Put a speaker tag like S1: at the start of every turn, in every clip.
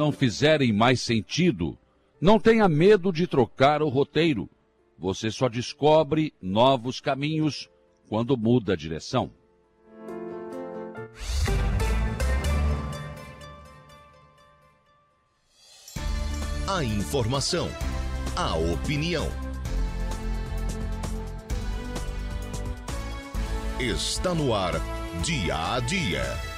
S1: não fizerem mais sentido, não tenha medo de trocar o roteiro. Você só descobre novos caminhos quando muda a direção.
S2: A informação, a opinião. Está no ar, dia a dia.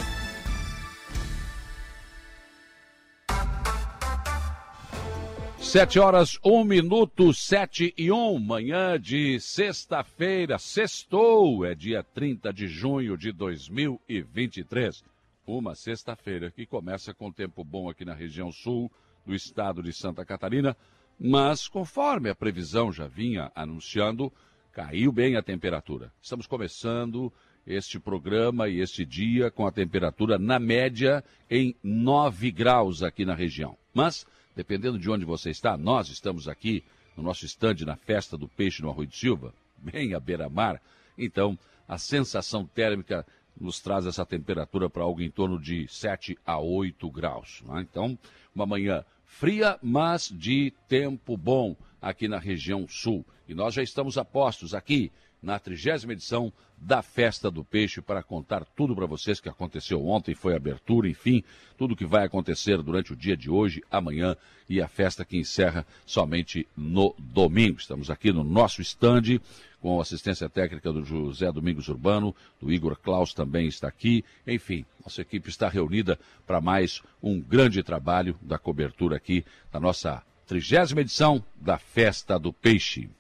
S1: Sete horas, um minuto, sete e um, manhã de sexta-feira, sextou, é dia 30 de junho de 2023. Uma sexta-feira que começa com tempo bom aqui na região sul do estado de Santa Catarina, mas conforme a previsão já vinha anunciando, caiu bem a temperatura. Estamos começando este programa e este dia com a temperatura na média em 9 graus aqui na região. Mas dependendo de onde você está, nós estamos aqui no nosso estande na Festa do Peixe no Arroio de Silva, bem à beira-mar. Então, a sensação térmica nos traz essa temperatura para algo em torno de 7 a 8 graus. Né? Então, uma manhã fria, mas de tempo bom aqui na região sul. E nós já estamos a postos aqui na trigésima edição da Festa do Peixe para contar tudo para vocês que aconteceu ontem, foi abertura, enfim, tudo que vai acontecer durante o dia de hoje, amanhã e a festa que encerra somente no domingo. Estamos aqui no nosso estande com assistência técnica do José Domingos Urbano, do Igor Klaus também está aqui. Enfim, nossa equipe está reunida para mais um grande trabalho da cobertura aqui da nossa trigésima edição da Festa do Peixe.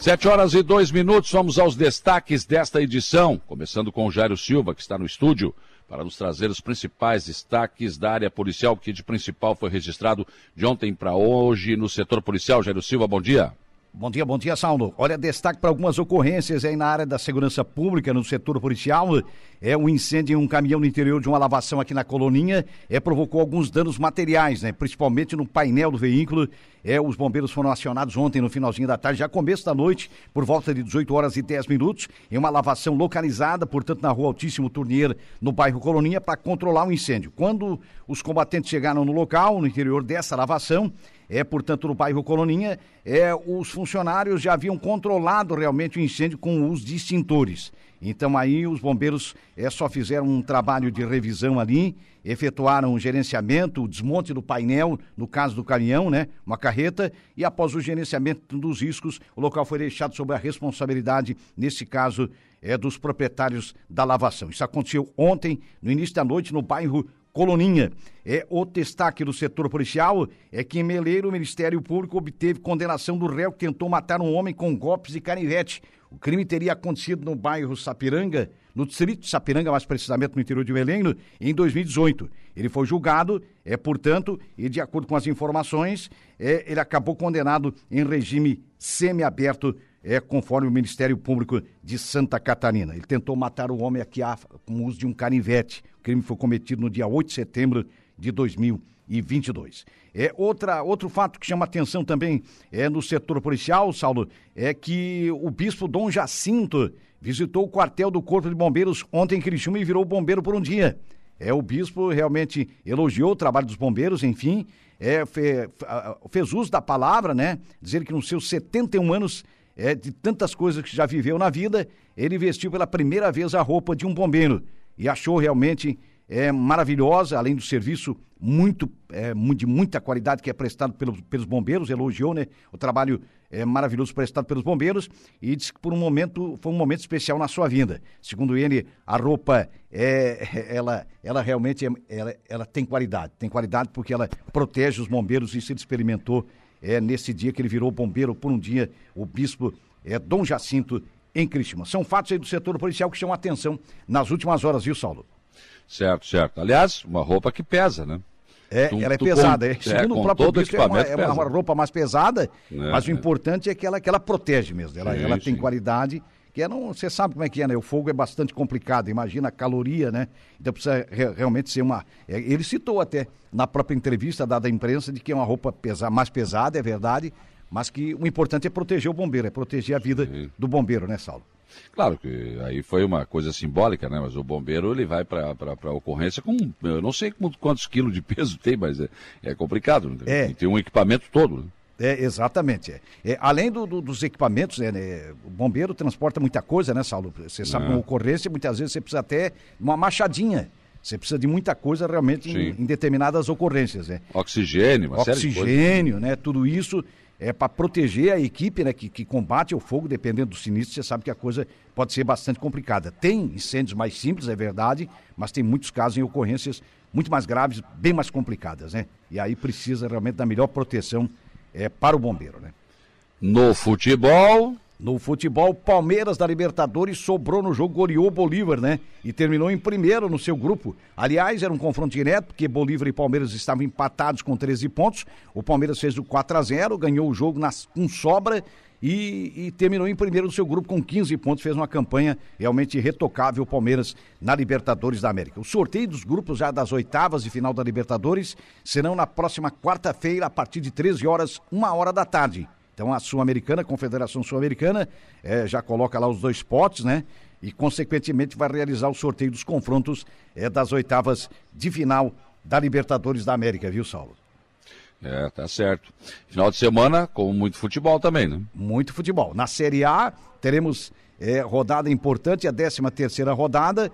S1: Sete horas e dois minutos, vamos aos destaques desta edição, começando com o Jairo Silva, que está no estúdio, para nos trazer os principais destaques da área policial, que de principal foi registrado de ontem para hoje no setor policial. Jairo Silva, bom dia.
S3: Bom dia, bom dia, Saulo. Olha, destaque para algumas ocorrências aí na área da segurança pública, no setor policial. É um incêndio em um caminhão no interior de uma lavação aqui na Coloninha. É, provocou alguns danos materiais, né? Principalmente no painel do veículo. É, os bombeiros foram acionados ontem no finalzinho da tarde, já começo da noite, por volta de 18 horas e 10 minutos, em uma lavação localizada, portanto, na rua Altíssimo Turnier, no bairro Coloninha, para controlar o incêndio. Quando os combatentes chegaram no local, no interior dessa lavação, é, portanto, no bairro Coloninha, é, os funcionários já haviam controlado realmente o incêndio com os extintores. Então aí os bombeiros é, só fizeram um trabalho de revisão ali, efetuaram o gerenciamento, o desmonte do painel, no caso do caminhão, né, uma carreta, e após o gerenciamento dos riscos, o local foi deixado sob a responsabilidade, nesse caso, é dos proprietários da lavação. Isso aconteceu ontem, no início da noite, no bairro Coloninha. É o destaque do setor policial é que em Meleiro o Ministério Público obteve condenação do réu que tentou matar um homem com golpes de canivete. O crime teria acontecido no bairro Sapiranga, no distrito de Sapiranga, mais precisamente no interior de Meleiro, em 2018. Ele foi julgado, é portanto, e de acordo com as informações, é, ele acabou condenado em regime semiaberto é conforme o Ministério Público de Santa Catarina. Ele tentou matar o homem aqui com o uso de um canivete. O crime foi cometido no dia 8 de setembro de 2022. É outra, outro fato que chama atenção também é no setor policial, Saulo, é que o bispo Dom Jacinto visitou o quartel do Corpo de Bombeiros ontem em Criciúma e virou bombeiro por um dia. É, o bispo realmente elogiou o trabalho dos bombeiros, enfim, é, fez uso da palavra, né? Dizer que nos seus 71 anos é, de tantas coisas que já viveu na vida, ele vestiu pela primeira vez a roupa de um bombeiro e achou realmente é, maravilhosa, além do serviço muito é, de muita qualidade que é prestado pelos, pelos bombeiros, elogiou né, o trabalho é, maravilhoso prestado pelos bombeiros e disse que por um momento foi um momento especial na sua vida. Segundo ele, a roupa é, ela, ela realmente é, ela, ela tem qualidade, tem qualidade porque ela protege os bombeiros, isso ele experimentou é nesse dia que ele virou bombeiro por um dia, o bispo é Dom Jacinto em Cristina. São fatos aí do setor policial que chamam a atenção nas últimas horas, viu, Saulo?
S1: Certo, certo. Aliás, uma roupa que pesa, né?
S3: É, tu, ela é pesada. Com, é, segundo é, o próprio bispo, é, uma, é uma, roupa mais pesada, é, mas o importante é que ela, que ela protege mesmo. Ela, sim, ela tem sim. qualidade que é não, você sabe como é que é, né? O fogo é bastante complicado, imagina a caloria, né? Então precisa re, realmente ser uma. É, ele citou até na própria entrevista dada à imprensa de que é uma roupa pesa, mais pesada, é verdade, mas que o importante é proteger o bombeiro, é proteger a vida Sim. do bombeiro, né, Saulo?
S1: Claro que aí foi uma coisa simbólica, né? Mas o bombeiro ele vai para a ocorrência com, eu não sei quantos quilos de peso tem, mas é, é complicado. Né?
S3: É.
S1: Tem um equipamento todo. Né?
S3: É, exatamente. É. É, além do, do, dos equipamentos, né, né, o bombeiro transporta muita coisa, né, Saulo? Você sabe, uma ocorrência, muitas vezes você precisa até uma machadinha. Você precisa de muita coisa realmente em, em, determinadas ocorrências, né?
S1: Oxigênio, uma
S3: Oxigênio, né? Tudo isso é para proteger a equipe né, que, que combate o fogo, dependendo do sinistro, você sabe que a coisa pode ser bastante complicada. Tem incêndios mais simples, é verdade, mas tem muitos casos em ocorrências muito mais graves, bem mais complicadas, né? E aí precisa realmente da melhor proteção é, para o bombeiro, né?
S1: No futebol,
S3: no futebol, Palmeiras da Libertadores sobrou no jogo, goleou Bolívar, né? E terminou em primeiro no seu grupo. Aliás, era um confronto direto, porque Bolívar e Palmeiras estavam empatados com 13 pontos. O Palmeiras fez o 4 a 0 ganhou o jogo nas, com sobra e, e, terminou em primeiro no seu grupo com 15 pontos. Fez uma campanha realmente retocável, Palmeiras, na Libertadores da América. O sorteio dos grupos já das oitavas de final da Libertadores serão na próxima quarta-feira, a partir de 13 horas, uma hora da tarde. Então a Sul-Americana, a Confederação Sul-Americana, é, já coloca lá os dois potes, né? E consequentemente vai realizar o sorteio dos confrontos é, das oitavas de final da Libertadores da América, viu, Saulo?
S1: É, tá certo. Final de semana, com muito futebol também, né?
S3: Muito futebol. Na Série A, teremos é, rodada importante, a 13 terceira rodada,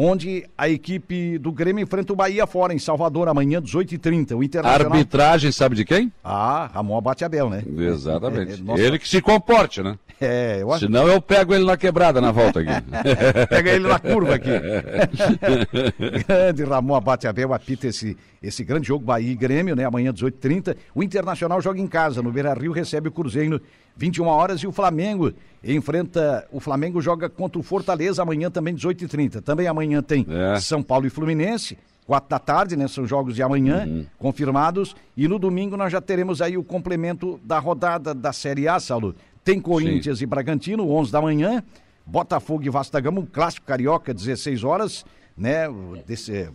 S3: onde a equipe do Grêmio enfrenta o Bahia fora, em Salvador, amanhã, 18h30. O
S1: Internacional... Arbitragem, sabe de quem?
S3: Ah, Ramon Abateabel, né?
S1: Exatamente. É, é, nossa... Ele que se comporte, né?
S3: É, eu
S1: acho... Senão eu pego ele na quebrada na volta aqui.
S3: Pega ele na curva aqui. grande Ramon Abateabel apita esse, esse grande jogo Bahia e Grêmio, né? Amanhã, 18h30. O Internacional joga em casa, no Beira Rio, recebe o Cruzeiro 21 horas e o Flamengo enfrenta. O Flamengo joga contra o Fortaleza amanhã também 18h30. Também amanhã tem é. São Paulo e Fluminense. Quatro da tarde, né? São jogos de amanhã, uhum. confirmados. E no domingo nós já teremos aí o complemento da rodada da Série A, Saulo. Tem Corinthians Sim. e Bragantino, 11 da manhã. Botafogo e Vasco da Gama, um clássico carioca, 16 horas, né? Desse,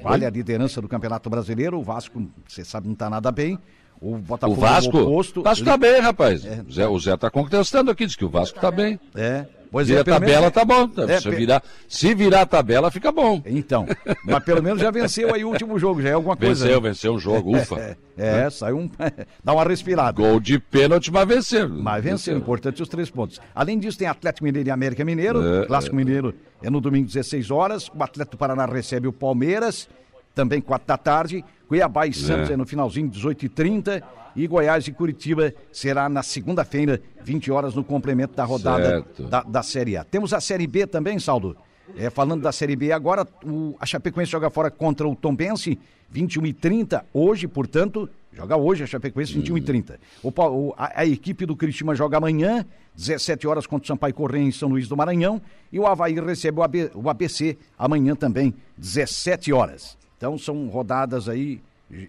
S3: vale a liderança do Campeonato Brasileiro. O Vasco, você sabe, não está nada bem.
S1: O Botafogo o Vasco, oposto, o Vasco tá bem, rapaz. É, o, Zé, o Zé tá contestando aqui, diz que o Vasco tá bem.
S3: É.
S1: Pois Vira é, a tabela menos... tá bom. É, se, virar, se virar a tabela, fica bom.
S3: Então, mas pelo menos já venceu aí o último jogo, já é alguma coisa.
S1: Venceu, né? venceu um jogo, ufa.
S3: É, é, é saiu um. dá uma respirada.
S1: Gol de pênalti, mas venceu.
S3: Mas venceu, importante os três pontos. Além disso, tem Atlético Mineiro e América Mineiro. É, Clássico Mineiro é no domingo, 16 horas. O Atlético do Paraná recebe o Palmeiras, também 4 da tarde. Cuiabá e Santos é, no finalzinho, 18h30 e Goiás e Curitiba será na segunda-feira, 20 horas, no complemento da rodada da, da, Série A. Temos a Série B também, Saldo. É, falando da Série B agora, o, a Chapecoense joga fora contra o Tombense, 21 e 30 hoje, portanto, joga hoje a Chapecoense, 21 e 30. O, o, a, a, equipe do Cristina joga amanhã, 17 horas contra o Sampaio Correia em São Luís do Maranhão, e o Havaí recebe o, AB, o ABC amanhã também, 17 horas. Então são rodadas aí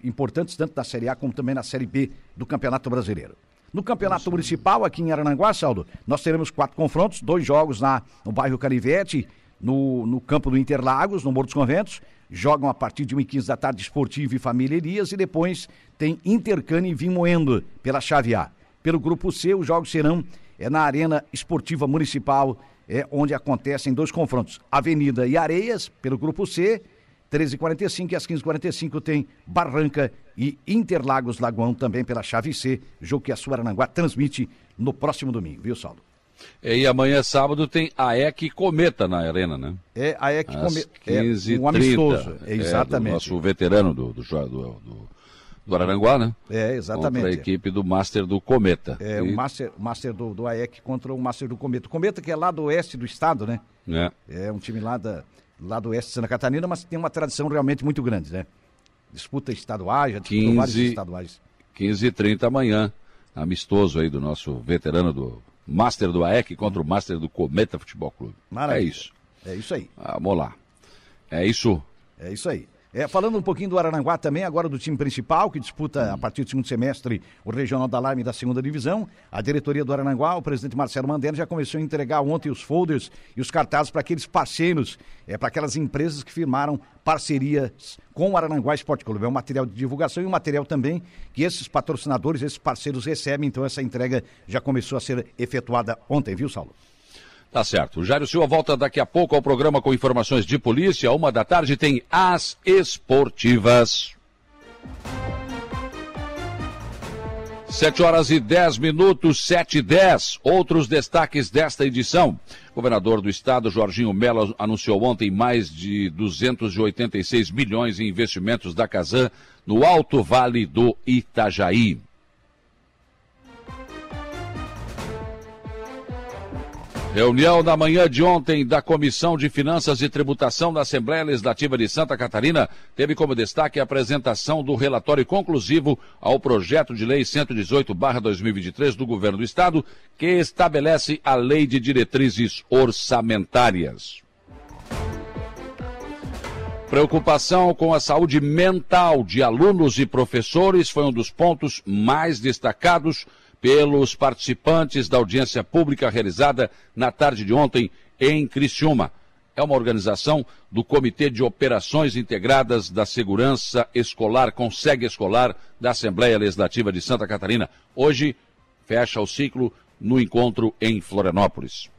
S3: importantes tanto na Série A como também na Série B do Campeonato Brasileiro. No Campeonato Nossa. Municipal, aqui em Arananguá, Saldo, nós teremos quatro confrontos, dois jogos na, no bairro Canivete, no, no campo do Interlagos, no Morro dos Conventos. Jogam a partir de 1h15 da tarde Esportivo e Família Elias e depois tem Intercane e Vimoendo pela chave A. Pelo grupo C, os jogos serão é, na Arena Esportiva Municipal, é, onde acontecem dois confrontos. Avenida e Areias, pelo grupo C, 13h45 e às 15h45 tem Barranca e Interlagos Lagoão também pela chave C, jogo que a Suarananguá transmite no próximo domingo, viu, Saulo?
S1: E amanhã sábado tem a EC Cometa na arena, né?
S3: É, a EC Cometa. É um amistoso, é, exatamente. É,
S1: nosso veterano do, do, do, do, do Araranguá, né?
S3: É, exatamente. Contra
S1: a equipe do Master do Cometa.
S3: É, e... o Master, Master do, do AEC contra o Master do Cometa. O Cometa que é lá do oeste do estado, né? É. É um time lá da lá do oeste de Santa Catarina, mas tem uma tradição realmente muito grande, né? Disputa estaduais, já disputou 15, vários estaduais.
S1: 15 e 30 amanhã, amistoso aí do nosso veterano do Master do AEC contra o Master do Cometa Futebol Clube. Maravilha. É isso.
S3: É isso aí.
S1: Vamos lá. É isso.
S3: É isso aí. É, falando um pouquinho do Araranguá também, agora do time principal, que disputa a partir do segundo semestre o Regional da Alarme da segunda divisão. A diretoria do Araranguá, o presidente Marcelo Mandela, já começou a entregar ontem os folders e os cartazes para aqueles parceiros, é, para aquelas empresas que firmaram parcerias com o Araranguá Esporte Clube. É um material de divulgação e um material também que esses patrocinadores, esses parceiros recebem. Então essa entrega já começou a ser efetuada ontem, viu, Saulo?
S1: Tá certo. O Jairo Silva volta daqui a pouco ao programa com informações de polícia. Uma da tarde tem as esportivas. Sete horas e dez minutos, sete e dez. Outros destaques desta edição. O governador do estado, Jorginho Mello, anunciou ontem mais de 286 milhões em investimentos da Casan no Alto Vale do Itajaí. Reunião na manhã de ontem da Comissão de Finanças e Tributação da Assembleia Legislativa de Santa Catarina teve como destaque a apresentação do relatório conclusivo ao projeto de lei 118/2023 do Governo do Estado, que estabelece a Lei de Diretrizes Orçamentárias. Preocupação com a saúde mental de alunos e professores foi um dos pontos mais destacados pelos participantes da audiência pública realizada na tarde de ontem em Criciúma. É uma organização do Comitê de Operações Integradas da Segurança Escolar, Consegue Escolar, da Assembleia Legislativa de Santa Catarina. Hoje fecha o ciclo no encontro em Florianópolis.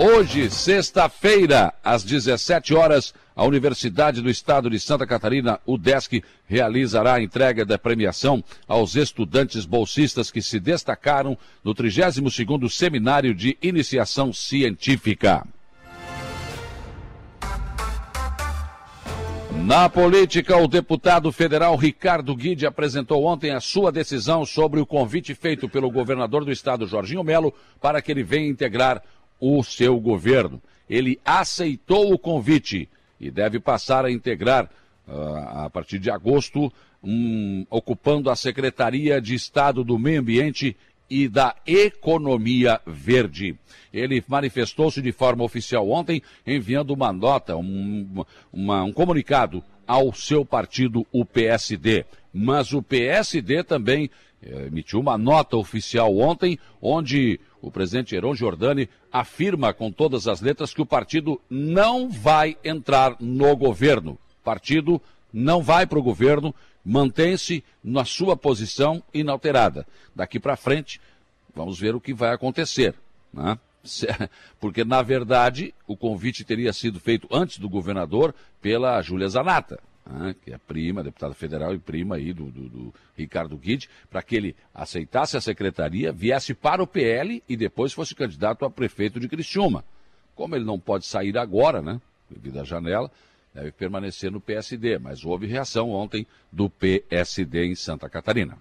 S1: Hoje, sexta-feira, às 17 horas, a Universidade do Estado de Santa Catarina, UDESC, realizará a entrega da premiação aos estudantes bolsistas que se destacaram no 32º Seminário de Iniciação Científica. Na política, o deputado federal Ricardo Guide apresentou ontem a sua decisão sobre o convite feito pelo governador do estado, Jorginho Melo, para que ele venha integrar o seu governo. Ele aceitou o convite e deve passar a integrar, uh, a partir de agosto, um, ocupando a Secretaria de Estado do Meio Ambiente e da Economia Verde. Ele manifestou-se de forma oficial ontem, enviando uma nota, um, uma, um comunicado ao seu partido, o PSD. Mas o PSD também eh, emitiu uma nota oficial ontem, onde o presidente Heron Giordani afirma com todas as letras que o partido não vai entrar no governo. O partido não vai para o governo, mantém-se na sua posição inalterada. Daqui para frente, vamos ver o que vai acontecer. Né? Porque, na verdade, o convite teria sido feito antes do governador pela Júlia Zanata né, que é prima, deputada federal e prima aí do, do, do Ricardo Guide, para que ele aceitasse a secretaria, viesse para o PL e depois fosse candidato a prefeito de Criciúma. Como ele não pode sair agora, né, devido à janela, deve permanecer no PSD, mas houve reação ontem do PSD em Santa Catarina.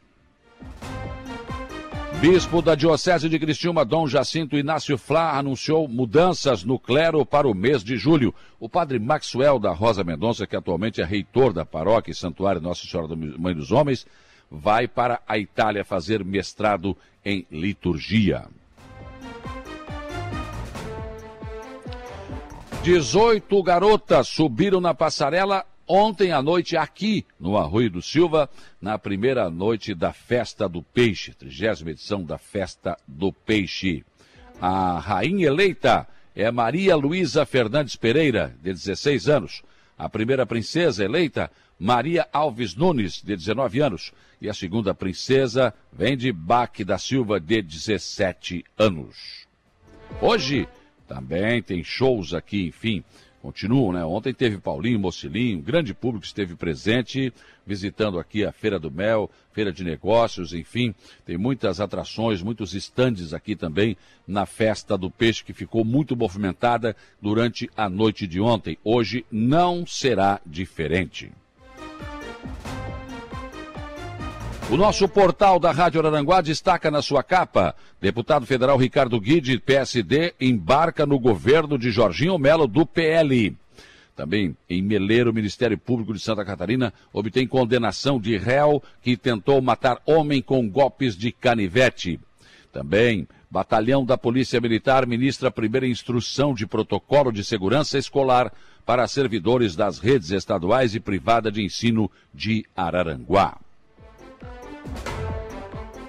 S1: Bispo da Diocese de Criciúma, Dom Jacinto Inácio Flá, anunciou mudanças no clero para o mês de julho. O padre Maxwell da Rosa Mendonça, que atualmente é reitor da paróquia e santuário Nossa Senhora da Mãe dos Homens, vai para a Itália fazer mestrado em liturgia. 18 garotas subiram na passarela ontem à noite aqui no Arroio do Silva, na primeira noite da Festa do Peixe, trigésima edição da Festa do Peixe. A rainha eleita é Maria Luísa Fernandes Pereira, de 16 anos. A primeira princesa eleita, Maria Alves Nunes, de 19 anos. E a segunda princesa vem de Baque da Silva, de 17 anos. Hoje também tem shows aqui, enfim continuam, né? Ontem teve Paulinho Mocilinho, grande público esteve presente, visitando aqui a Feira do Mel, Feira de Negócios, enfim, tem muitas atrações, muitos estandes aqui também na Festa do Peixe, que ficou muito movimentada durante a noite de ontem. Hoje não será diferente. O nosso portal da Rádio Araranguá destaca na sua capa: deputado federal Ricardo Guide, PSD, embarca no governo de Jorginho Melo, do PL. Também em Meleiro, o Ministério Público de Santa Catarina obtém condenação de réu que tentou matar homem com golpes de canivete. Também, Batalhão da Polícia Militar ministra a primeira instrução de protocolo de segurança escolar para servidores das redes estaduais e privada de ensino de Araranguá.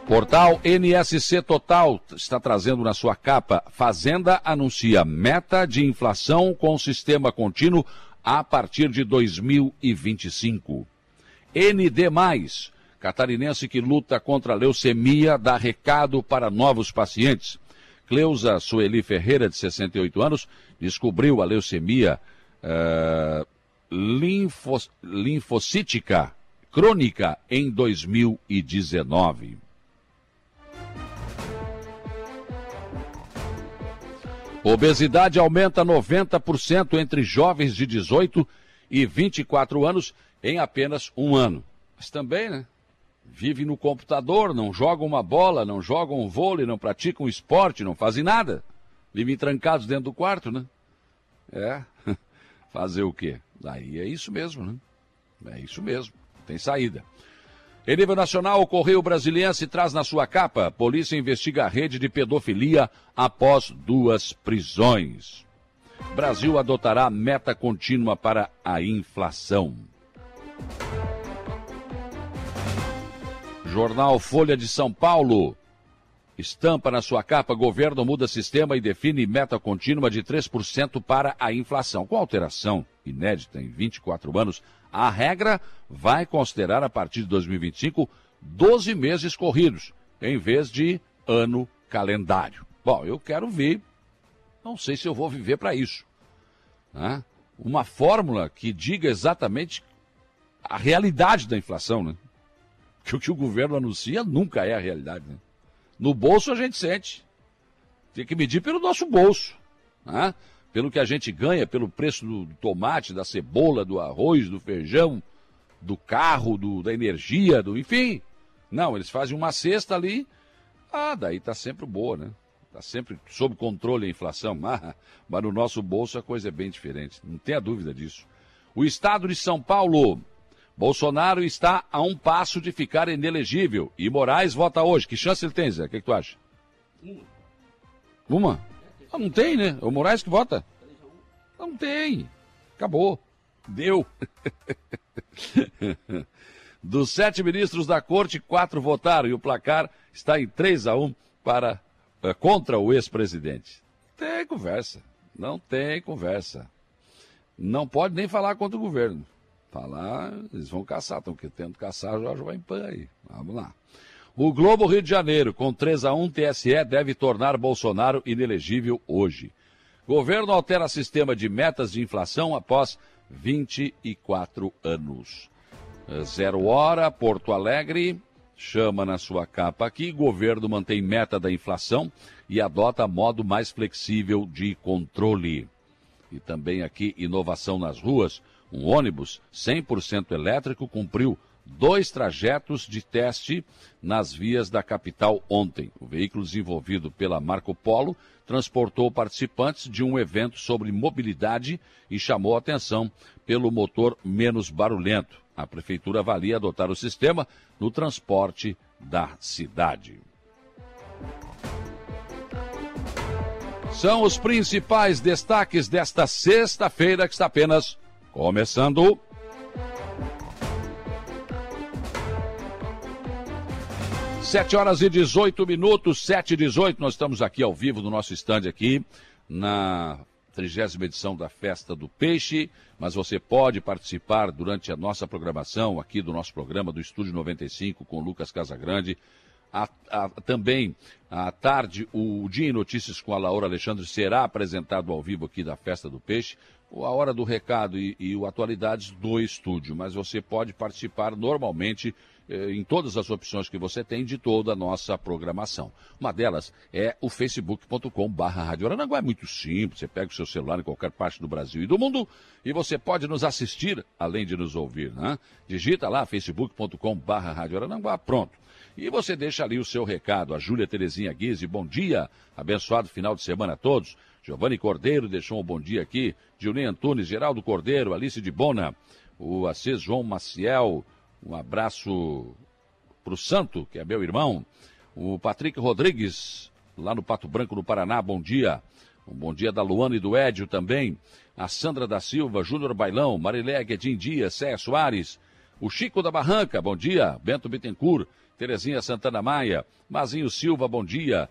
S1: Portal NSC Total está trazendo na sua capa: Fazenda anuncia meta de inflação com sistema contínuo a partir de 2025. ND, catarinense que luta contra a leucemia, dá recado para novos pacientes. Cleusa Sueli Ferreira, de 68 anos, descobriu a leucemia uh, linfos, linfocítica crônica em 2019. Obesidade aumenta 90% entre jovens de 18 e 24 anos em apenas um ano. Mas também, né? Vive no computador, não jogam uma bola, não jogam um vôlei, não praticam esporte, não fazem nada. Vivem trancados dentro do quarto, né? É. Fazer o quê? Daí é isso mesmo, né? É isso mesmo. Tem saída. Em nível nacional, o Correio Brasiliense traz na sua capa: polícia investiga a rede de pedofilia após duas prisões. Brasil adotará meta contínua para a inflação. Jornal Folha de São Paulo. Estampa na sua capa: governo muda sistema e define meta contínua de 3% para a inflação. Com alteração inédita em 24 anos, a regra vai considerar a partir de 2025 12 meses corridos, em vez de ano calendário. Bom, eu quero ver, não sei se eu vou viver para isso. Né? Uma fórmula que diga exatamente a realidade da inflação, né? Que o que o governo anuncia nunca é a realidade. Né? No bolso a gente sente. Tem que medir pelo nosso bolso. Né? Pelo que a gente ganha, pelo preço do tomate, da cebola, do arroz, do feijão, do carro, do, da energia, do enfim. Não, eles fazem uma cesta ali. Ah, daí tá sempre boa, né? Tá sempre sob controle a inflação. Ah, mas no nosso bolso a coisa é bem diferente. Não tenha dúvida disso. O estado de São Paulo. Bolsonaro está a um passo de ficar inelegível. E Moraes vota hoje. Que chance ele tem, Zé? O que, que tu acha? Uma. Uma? Ah, não tem, né? É o Moraes que vota. Não tem. Acabou. Deu. Dos sete ministros da corte, quatro votaram e o placar está em 3 a 1 para, uh, contra o ex-presidente. Tem conversa. Não tem conversa. Não pode nem falar contra o governo. Falar, eles vão caçar. Estão tentando caçar o Jorge Vaimpan aí. Vamos lá. O Globo Rio de Janeiro, com 3 a 1 TSE, deve tornar Bolsonaro inelegível hoje. Governo altera sistema de metas de inflação após 24 anos. Zero hora, Porto Alegre, chama na sua capa aqui, governo mantém meta da inflação e adota modo mais flexível de controle. E também aqui, inovação nas ruas, um ônibus 100% elétrico cumpriu dois trajetos de teste nas vias da capital ontem. O veículo desenvolvido pela Marco Polo transportou participantes de um evento sobre mobilidade e chamou atenção pelo motor menos barulhento. A prefeitura avalia adotar o sistema no transporte da cidade. São os principais destaques desta sexta-feira que está apenas começando. Sete horas e 18 minutos, sete e 18, nós estamos aqui ao vivo no nosso estande aqui, na trigésima edição da Festa do Peixe, mas você pode participar durante a nossa programação aqui do nosso programa do Estúdio 95 com Lucas Casagrande. A, a, também, à tarde, o Dia em Notícias com a Laura Alexandre será apresentado ao vivo aqui da Festa do Peixe, a Hora do Recado e, e o Atualidades do Estúdio, mas você pode participar normalmente em todas as opções que você tem de toda a nossa programação. Uma delas é o facebook.com barra Rádio Aranaguá. É muito simples, você pega o seu celular em qualquer parte do Brasil e do mundo e você pode nos assistir, além de nos ouvir, né? Digita lá facebook.com barra Rádio Aranaguá, pronto. E você deixa ali o seu recado. A Júlia Terezinha Guise, bom dia, abençoado final de semana a todos. Giovanni Cordeiro deixou um bom dia aqui. Juninho Antunes, Geraldo Cordeiro, Alice de Bona, o Assis João Maciel, um abraço para o Santo, que é meu irmão. O Patrick Rodrigues, lá no Pato Branco, no Paraná, bom dia. Um bom dia da Luana e do Édio também. A Sandra da Silva, Júnior Bailão, Marilé Guedin Dias, Cé Soares. O Chico da Barranca, bom dia. Bento Bittencourt, Terezinha Santana Maia. Mazinho Silva, bom dia.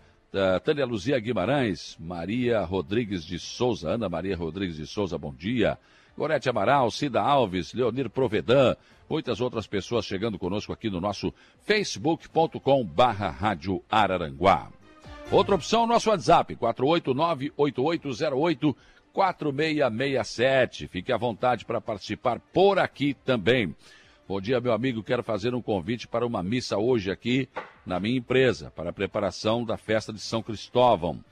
S1: Tânia Luzia Guimarães, Maria Rodrigues de Souza, Ana Maria Rodrigues de Souza, bom dia. Gorete Amaral, Cida Alves, Leonir Provedan, muitas outras pessoas chegando conosco aqui no nosso facebook.com barra Rádio Araranguá. Outra opção, nosso WhatsApp, 489-8808-4667. Fique à vontade para participar por aqui também. Bom dia, meu amigo. Quero fazer um convite para uma missa hoje aqui na minha empresa, para a preparação da festa de São Cristóvão,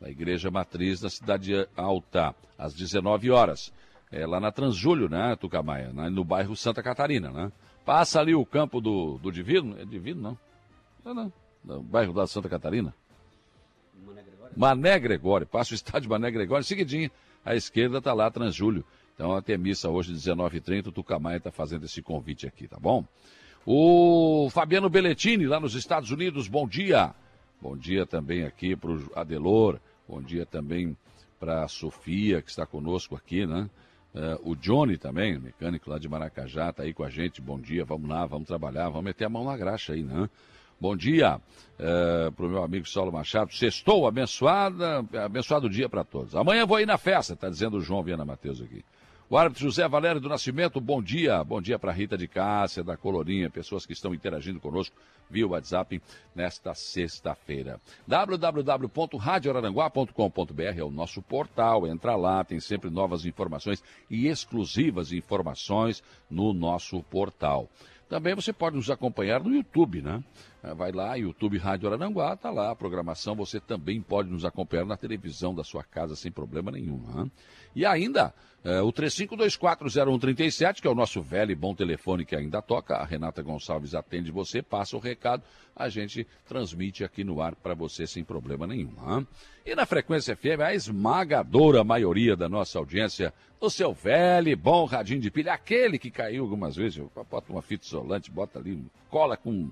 S1: da Igreja Matriz da Cidade Alta, às 19 horas. É lá na Transjúlio, né, Tucamaia? No bairro Santa Catarina, né? Passa ali o campo do, do Divino. É Divino, não? Não, não. No bairro da Santa Catarina. Mané Gregório. Mané Gregório. Passa o estádio Mané Gregório. Seguidinho, à esquerda está lá Transjúlio. Então, até missa hoje, 19h30, o Tucamaia está fazendo esse convite aqui, tá bom? O Fabiano Belletini, lá nos Estados Unidos, bom dia. Bom dia também aqui para o Adelor, bom dia também para a Sofia, que está conosco aqui, né? Uh, o Johnny também, mecânico lá de Maracajá, está aí com a gente. Bom dia, vamos lá, vamos trabalhar, vamos meter a mão na graxa aí, né? Bom dia uh, eh, para o meu amigo Saulo Machado. Sextou, abençoada, abençoado dia para todos. Amanhã vou ir na festa, está dizendo o João Viana Matheus aqui. O árbitro José Valério do Nascimento, bom dia. Bom dia para Rita de Cássia, da Colorinha, pessoas que estão interagindo conosco via WhatsApp nesta sexta-feira. www.radioraranguá.com.br é o nosso portal. Entra lá, tem sempre novas informações e exclusivas informações no nosso portal. Também você pode nos acompanhar no YouTube, né? Ah, vai lá, YouTube Rádio Araranguá, tá lá a programação. Você também pode nos acompanhar na televisão da sua casa sem problema nenhum. Né? E ainda, é, o 35240137, que é o nosso velho e bom telefone que ainda toca. A Renata Gonçalves atende você, passa o recado, a gente transmite aqui no ar para você sem problema nenhum. Hein? E na Frequência FM, a esmagadora maioria da nossa audiência, o seu velho e bom radinho de pilha, aquele que caiu algumas vezes, bota uma fita isolante, bota ali, cola com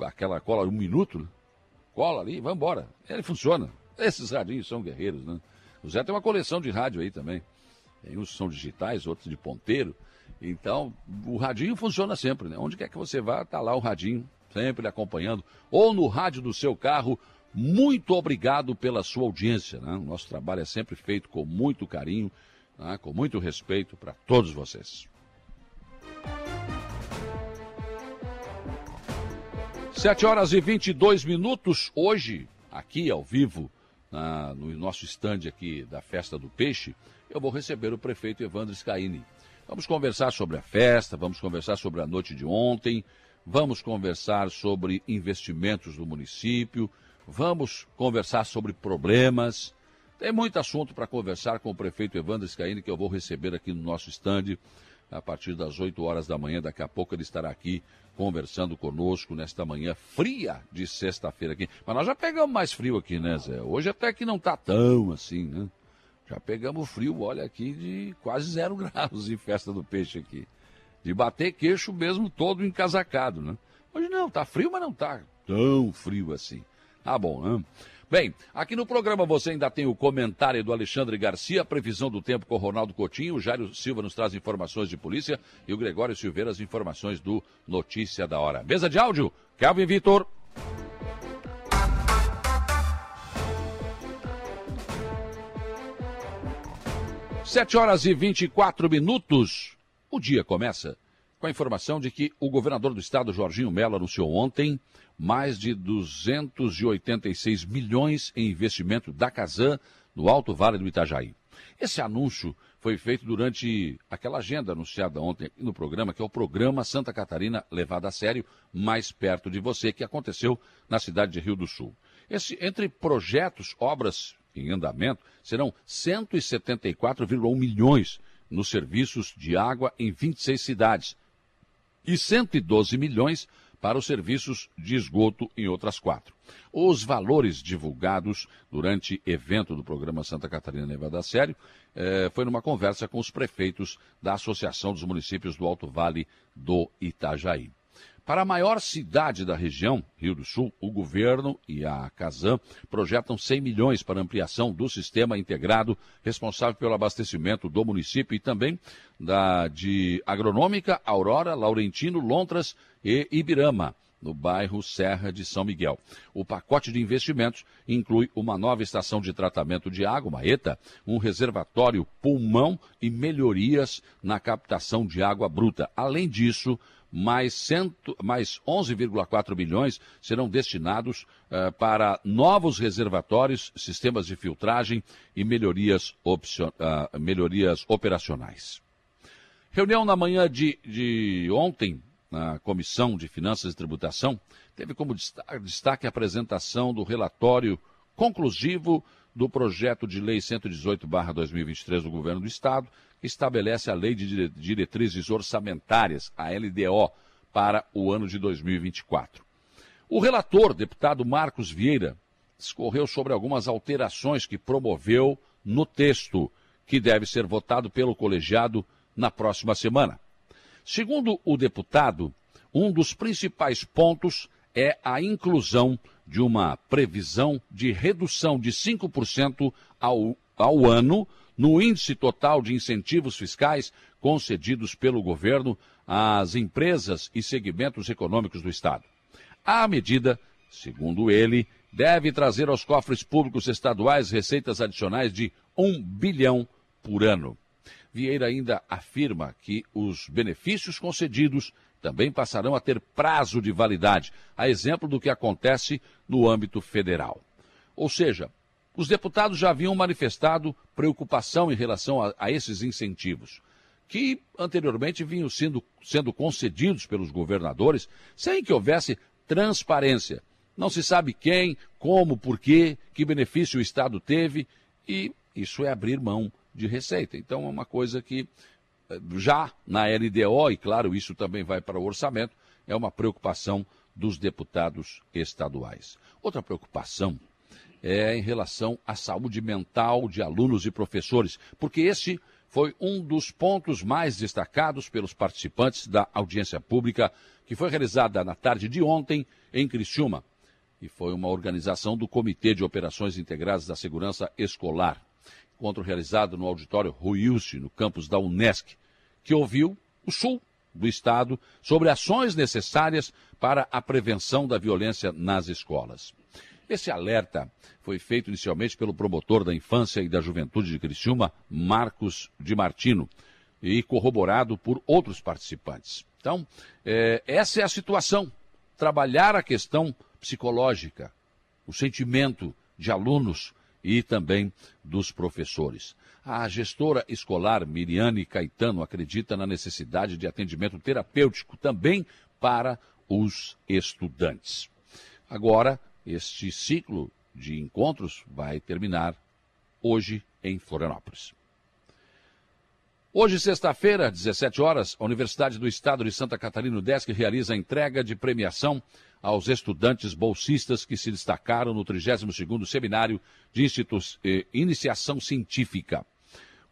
S1: aquela cola um minuto, né? cola ali, vai embora. Ele funciona. Esses radinhos são guerreiros, né? O Zé tem uma coleção de rádio aí também. Tem uns são digitais, outros de ponteiro. Então, o radinho funciona sempre, né? Onde quer que você vá, tá lá o radinho, sempre acompanhando. Ou no rádio do seu carro. Muito obrigado pela sua audiência. Né? O nosso trabalho é sempre feito com muito carinho, né? com muito respeito para todos vocês. Sete horas e 22 minutos, hoje, aqui ao vivo, na, no nosso estande aqui da Festa do Peixe, eu vou receber o prefeito Evandro Scaini. Vamos conversar sobre a festa, vamos conversar sobre a noite de ontem, vamos conversar sobre investimentos do município, vamos conversar sobre problemas. Tem muito assunto para conversar com o prefeito Evandro Scaini, que eu vou receber aqui no nosso estande a partir das 8 horas da manhã. Daqui a pouco ele estará aqui conversando conosco nesta manhã fria de sexta-feira aqui. Mas nós já pegamos mais frio aqui, né, Zé? Hoje até que não está tão assim, né? Já pegamos frio, olha aqui, de quase zero graus em festa do peixe aqui. De bater queixo mesmo todo encasacado, né? Hoje não, tá frio, mas não tá tão frio assim. Tá bom, né? Bem, aqui no programa você ainda tem o comentário do Alexandre Garcia, previsão do tempo com o Ronaldo Coutinho, o Jairo Silva nos traz informações de polícia e o Gregório Silveira as informações do Notícia da Hora. Mesa de áudio, Kelvin Vitor. Sete horas e 24 minutos. O dia começa com a informação de que o governador do estado, Jorginho Mello, anunciou ontem mais de 286 milhões em investimento da Casan no Alto Vale do Itajaí. Esse anúncio foi feito durante aquela agenda anunciada ontem no programa, que é o programa Santa Catarina levado a sério, mais perto de você, que aconteceu na cidade de Rio do Sul. Esse, entre projetos, obras em andamento, serão 174,1 milhões nos serviços de água em 26 cidades e 112 milhões para os serviços de esgoto em outras quatro. Os valores divulgados durante evento do programa Santa Catarina Levada a Sério eh, foi numa conversa com os prefeitos da Associação dos Municípios do Alto Vale do Itajaí. Para a maior cidade da região, Rio do Sul, o governo e a Casan projetam 100 milhões para ampliação do sistema integrado responsável pelo abastecimento do município e também da de Agronômica, Aurora, Laurentino, Lontras e Ibirama. no bairro Serra de São Miguel. O pacote de investimentos inclui uma nova estação de tratamento de água, uma ETA, um reservatório pulmão e melhorias na captação de água bruta. Além disso, mais, mais 11,4 milhões serão destinados uh, para novos reservatórios, sistemas de filtragem e melhorias, uh, melhorias operacionais. Reunião na manhã de, de ontem, na Comissão de Finanças e Tributação, teve como destaque a apresentação do relatório conclusivo do projeto de lei 118/2023 do Governo do Estado, estabelece a Lei de Diretrizes Orçamentárias, a LDO, para o ano de 2024. O relator, deputado Marcos Vieira, discorreu sobre algumas alterações que promoveu no texto, que deve ser votado pelo colegiado na próxima semana. Segundo o deputado, um dos principais pontos é a inclusão de uma previsão de redução de 5% ao, ao ano no índice total de incentivos fiscais concedidos pelo governo às empresas e segmentos econômicos do Estado. A medida, segundo ele, deve trazer aos cofres públicos estaduais receitas adicionais de um bilhão por ano. Vieira ainda afirma que os benefícios concedidos também passarão a ter prazo de validade, a exemplo do que acontece no âmbito federal. Ou seja, os deputados já haviam manifestado preocupação em relação a, a esses incentivos, que anteriormente vinham sendo, sendo concedidos pelos governadores sem que houvesse transparência. Não se sabe quem, como, por quê, que benefício o Estado teve, e isso é abrir mão de receita. Então é uma coisa que eh, já na LDO, e claro, isso também vai para o orçamento, é uma preocupação dos deputados estaduais. Outra preocupação é em relação à saúde mental de alunos e professores, porque esse foi um dos pontos mais destacados pelos participantes da audiência pública que foi realizada na tarde de ontem em Criciúma. E foi uma organização do Comitê de Operações Integradas da Segurança Escolar encontro realizado no auditório Ruilce, no campus da Unesc, que ouviu o Sul do Estado sobre ações necessárias para a prevenção da violência nas escolas. Esse alerta foi feito inicialmente pelo promotor da infância e da juventude de Criciúma, Marcos de Martino, e corroborado por outros participantes. Então, é, essa é a situação. Trabalhar a questão psicológica, o sentimento de alunos e também dos professores. A gestora escolar Miriane Caetano acredita na necessidade de atendimento terapêutico também para os estudantes. Agora, este ciclo de encontros vai terminar hoje em Florianópolis. Hoje, sexta-feira, 17 horas, a Universidade do Estado de Santa Catarina, UDESC, realiza a entrega de premiação aos estudantes bolsistas que se destacaram no 32º Seminário de eh, Iniciação Científica.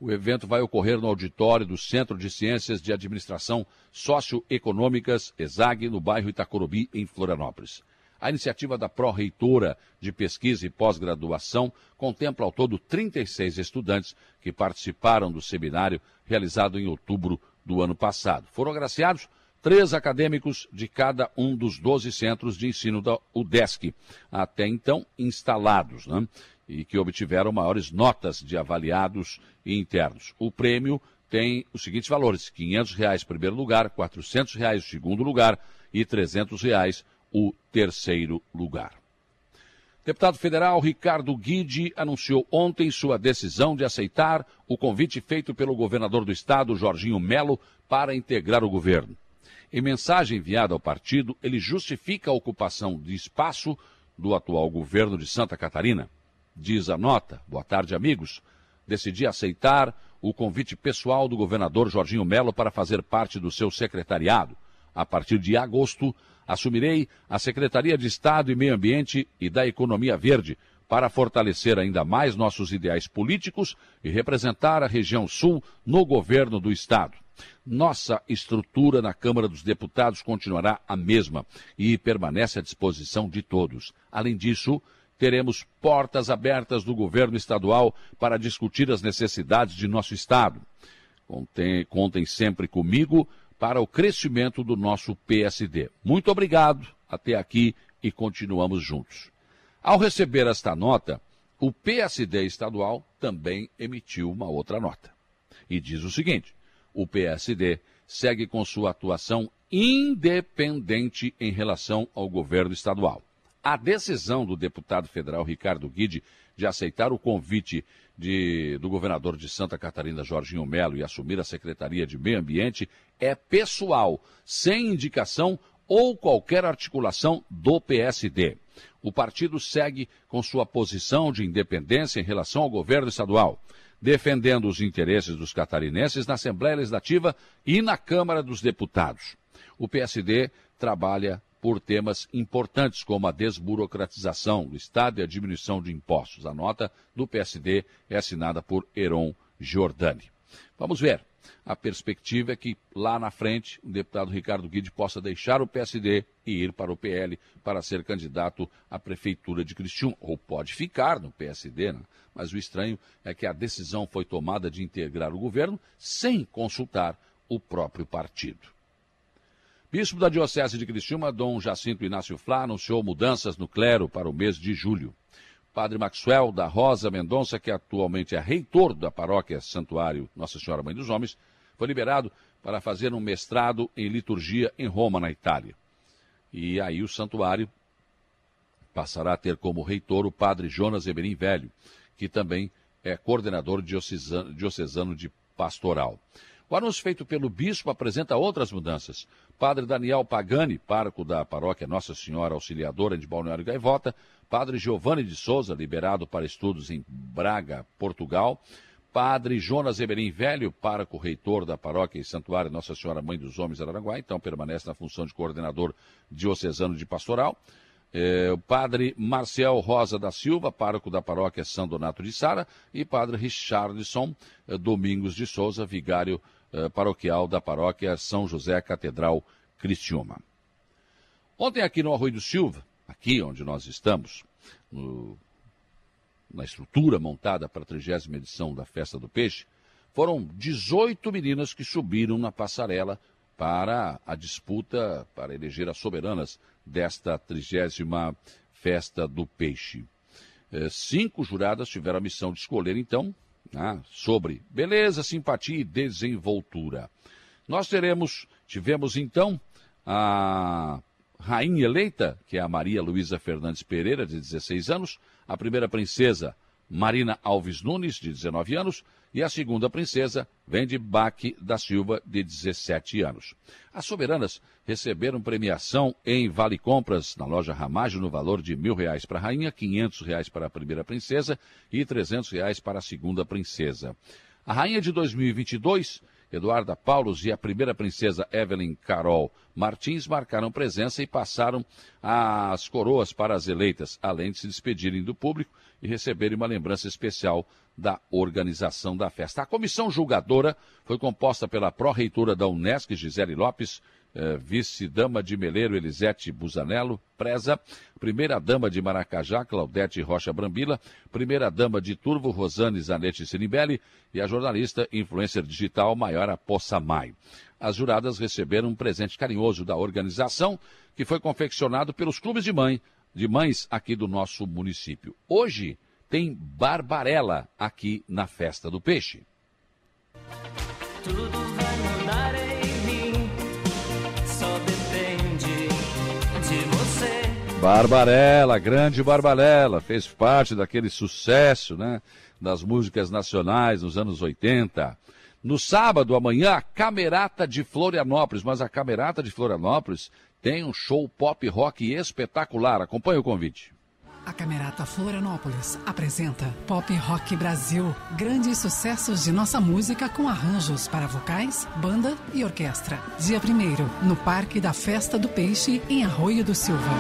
S1: O evento vai ocorrer no auditório do Centro de Ciências de Administração Socioeconômicas, ESAG, no bairro Itacorubi, em Florianópolis. A iniciativa da pró-reitora de pesquisa e pós-graduação contempla ao todo 36 estudantes que participaram do seminário realizado em outubro do ano passado. Foram agraciados três acadêmicos de cada um dos 12 centros de ensino da UDESC, até então instalados, né? e que obtiveram maiores notas de avaliados internos. O prêmio tem os seguintes valores: 500 reais primeiro lugar, 400 reais segundo lugar e 300 reais o terceiro lugar. Deputado federal Ricardo Guide anunciou ontem sua decisão de aceitar o convite feito pelo governador do estado, Jorginho Melo, para integrar o governo. Em mensagem enviada ao partido, ele justifica a ocupação de espaço do atual governo de Santa Catarina. Diz a nota: Boa tarde, amigos. Decidi aceitar o convite pessoal do governador Jorginho Melo para fazer parte do seu secretariado. A partir de agosto, assumirei a Secretaria de Estado e Meio Ambiente e da Economia Verde para fortalecer ainda mais nossos ideais políticos e representar a região sul no governo do Estado. Nossa estrutura na Câmara dos Deputados continuará a mesma e permanece à disposição de todos. Além disso, teremos portas abertas do governo estadual para discutir as necessidades de nosso Estado. Contem, contem sempre comigo para o crescimento do nosso PSD. Muito obrigado, até aqui e continuamos juntos. Ao receber esta nota, o PSD estadual também emitiu uma outra nota. E diz o seguinte: o PSD segue com sua atuação independente em relação ao governo estadual. A decisão do deputado federal Ricardo Guide de aceitar o convite de, do governador de Santa Catarina, Jorginho Melo, e assumir a Secretaria de Meio Ambiente é pessoal, sem indicação ou qualquer articulação do PSD. O partido segue com sua posição de independência em relação ao governo estadual, defendendo os interesses dos catarinenses na Assembleia Legislativa e na Câmara dos Deputados. O PSD trabalha por temas importantes como a desburocratização do Estado e a diminuição de impostos. A nota do PSD é assinada por Heron Giordani. Vamos ver a perspectiva é que lá na frente o deputado Ricardo Guide possa deixar o PSD e ir para o PL para ser candidato à prefeitura de Criciúma, ou pode ficar no PSD, né? mas o estranho é que a decisão foi tomada de integrar o governo sem consultar o próprio partido. Bispo da Diocese de Criciúma, Dom Jacinto Inácio Flá, anunciou mudanças no clero para o mês de julho. Padre Maxwell da Rosa Mendonça, que atualmente é reitor da paróquia Santuário Nossa Senhora Mãe dos Homens, foi liberado para fazer um mestrado em liturgia em Roma, na Itália. E aí o santuário passará a ter como reitor o padre Jonas Eberim Velho, que também é coordenador diocesano, diocesano de pastoral. O anúncio feito pelo bispo apresenta outras mudanças. Padre Daniel Pagani, pároco da paróquia Nossa Senhora Auxiliadora de Balneário Gaivota, Padre Giovanni de Souza, liberado para estudos em Braga, Portugal. Padre Jonas Eberim Velho, pároco reitor da paróquia e santuário Nossa Senhora Mãe dos Homens Araranguá, então permanece na função de coordenador diocesano de pastoral. É, o padre Marcel Rosa da Silva, pároco da paróquia São Donato de Sara, e padre Richardson é, Domingos de Souza, vigário paroquial da paróquia São José Catedral Cristiúma. Ontem aqui no Arroio do Silva, aqui onde nós estamos, no, na estrutura montada para a trigésima edição da Festa do Peixe, foram 18 meninas que subiram na passarela para a disputa para eleger as soberanas desta trigésima Festa do Peixe. É, cinco juradas tiveram a missão de escolher, então, né, sobre beleza, simpatia e desenvoltura. Nós teremos, tivemos então a rainha eleita, que é a Maria Luísa Fernandes Pereira, de 16 anos, a primeira princesa, Marina Alves Nunes, de 19 anos, e a segunda princesa, Vende Baque da Silva, de 17 anos. As soberanas receberam premiação em Vale Compras na loja Ramagem no valor de mil reais para a rainha, quinhentos reais para a primeira princesa e trezentos reais para a segunda princesa. A rainha de 2022 Eduarda Paulos e a primeira princesa Evelyn Carol Martins marcaram presença e passaram as coroas para as eleitas, além de se despedirem do público e receberem uma lembrança especial da organização da festa. A comissão julgadora foi composta pela pró-reitora da Unesc, Gisele Lopes, eh, vice-dama de Meleiro, Elisete Busanello, presa, primeira-dama de Maracajá, Claudete Rocha Brambila, primeira-dama de Turvo, Rosane Zanetti Sinibelli e a jornalista influencer digital Maiora Possamay. As juradas receberam um presente carinhoso da organização, que foi confeccionado pelos clubes de mãe, de mães aqui do nosso município. Hoje tem Barbarella aqui na Festa do Peixe. Tudo vai mudar em mim, só depende de você. Barbarella, grande Barbarella, fez parte daquele sucesso, né, das músicas nacionais nos anos 80. No sábado, amanhã, a Camerata de Florianópolis, mas a Camerata de Florianópolis tem um show pop rock espetacular. Acompanhe o convite.
S4: A Camerata Florianópolis apresenta Pop Rock Brasil, grandes sucessos de nossa música com arranjos para vocais, banda e orquestra. Dia 1 no Parque da Festa do Peixe, em Arroio do Silva.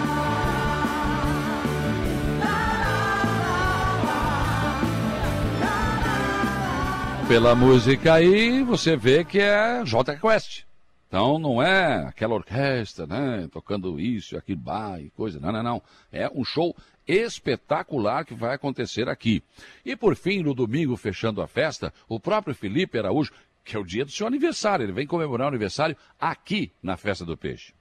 S1: Pela música aí, você vê que é J Quest. Então não é aquela orquestra, né, tocando isso, aquilo, bar e coisa. Não, não, não. É um show espetacular que vai acontecer aqui. E por fim, no domingo, fechando a festa, o próprio Felipe Araújo, que é o dia do seu aniversário, ele vem comemorar o aniversário aqui na Festa do Peixe.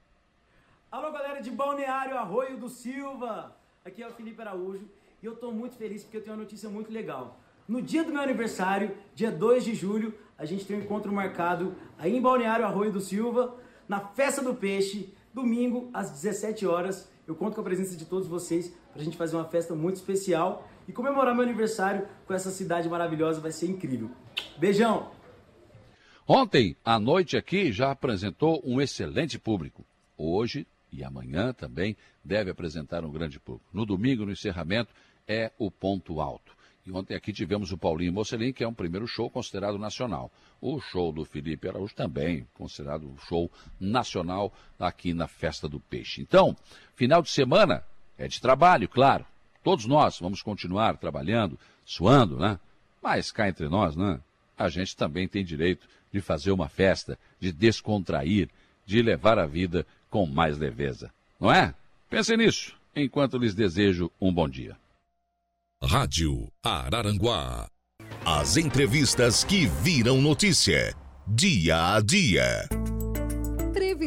S5: Alô, galera de Balneário Arroio do Silva. Aqui é o Felipe Araújo e eu tô muito feliz porque eu tenho uma notícia muito legal. No dia do meu aniversário, dia 2 de julho, a gente tem um encontro marcado aí em Balneário Arroio do Silva, na Festa do Peixe, domingo às 17 horas. Eu conto com a presença de todos vocês pra gente fazer uma festa muito especial e comemorar meu aniversário com essa cidade maravilhosa, vai ser incrível. Beijão!
S1: Ontem à noite aqui já apresentou um excelente público. Hoje e amanhã também deve apresentar um grande público. No domingo, no encerramento, é o ponto alto. E ontem aqui tivemos o Paulinho Mocelin, que é um primeiro show considerado nacional. O show do Felipe Araújo também, considerado um show nacional aqui na Festa do Peixe. Então, final de semana é de trabalho, claro. Todos nós vamos continuar trabalhando, suando, né? Mas cá entre nós, né? A gente também tem direito de fazer uma festa, de descontrair, de levar a vida com mais leveza. Não é? Pensem nisso, enquanto lhes desejo um bom dia.
S2: Rádio Araranguá. As entrevistas que viram notícia. Dia a dia.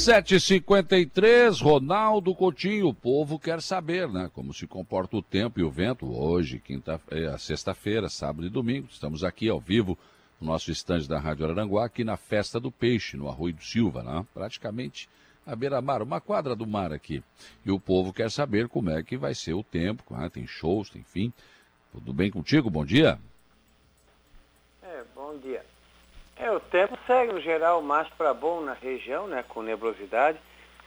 S1: 7h53, Ronaldo Coutinho, o povo quer saber, né? Como se comporta o tempo e o vento hoje, quinta, é, sexta-feira, sábado e domingo. Estamos aqui ao vivo no nosso estande da Rádio Araranguá, aqui na Festa do Peixe, no Arroio do Silva, né? Praticamente à beira-mar, uma quadra do mar aqui. E o povo quer saber como é que vai ser o tempo, né? tem shows, tem fim. Tudo bem contigo? Bom dia.
S6: É, bom dia. É, o tempo segue no geral mais para bom na região, né, com nebulosidade.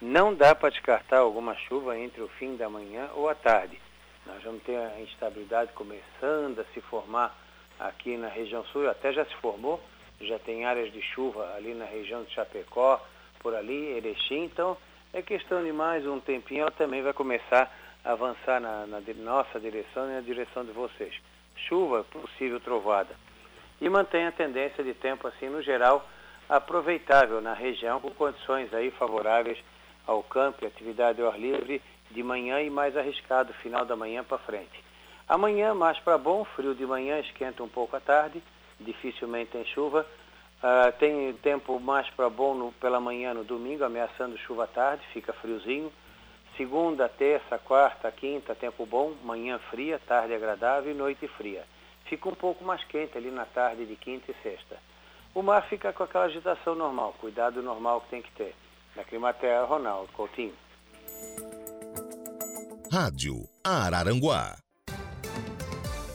S6: Não dá para descartar alguma chuva entre o fim da manhã ou a tarde. Nós vamos ter a instabilidade começando a se formar aqui na região sul, até já se formou, já tem áreas de chuva ali na região de Chapecó, por ali, Erechim, então é questão de mais um tempinho, ela também vai começar a avançar na, na nossa direção e na direção de vocês. Chuva, possível trovada e mantém a tendência de tempo assim no geral aproveitável na região com condições aí favoráveis ao campo e atividade ao ar livre de manhã e mais arriscado final da manhã para frente. Amanhã mais para bom, frio de manhã, esquenta um pouco à tarde, dificilmente tem chuva. Uh, tem tempo mais para bom no, pela manhã no domingo, ameaçando chuva à tarde, fica friozinho. Segunda, terça, quarta, quinta, tempo bom, manhã fria, tarde agradável e noite fria fica um pouco mais quente ali na tarde de quinta e sexta. O mar fica com aquela agitação normal, cuidado normal que tem que ter. Na Climaterra, Ronaldo Coutinho.
S2: Rádio Araranguá.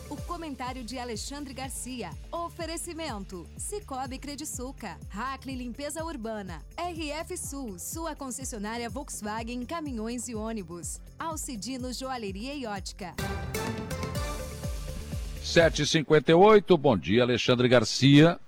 S7: O comentário de Alexandre Garcia. Oferecimento: Cicobi Crediçuca, Hackley Limpeza Urbana, RF Sul, sua concessionária Volkswagen Caminhões e Ônibus, Alcidino Joalheria e Ótica.
S1: 7h58, bom dia, Alexandre Garcia.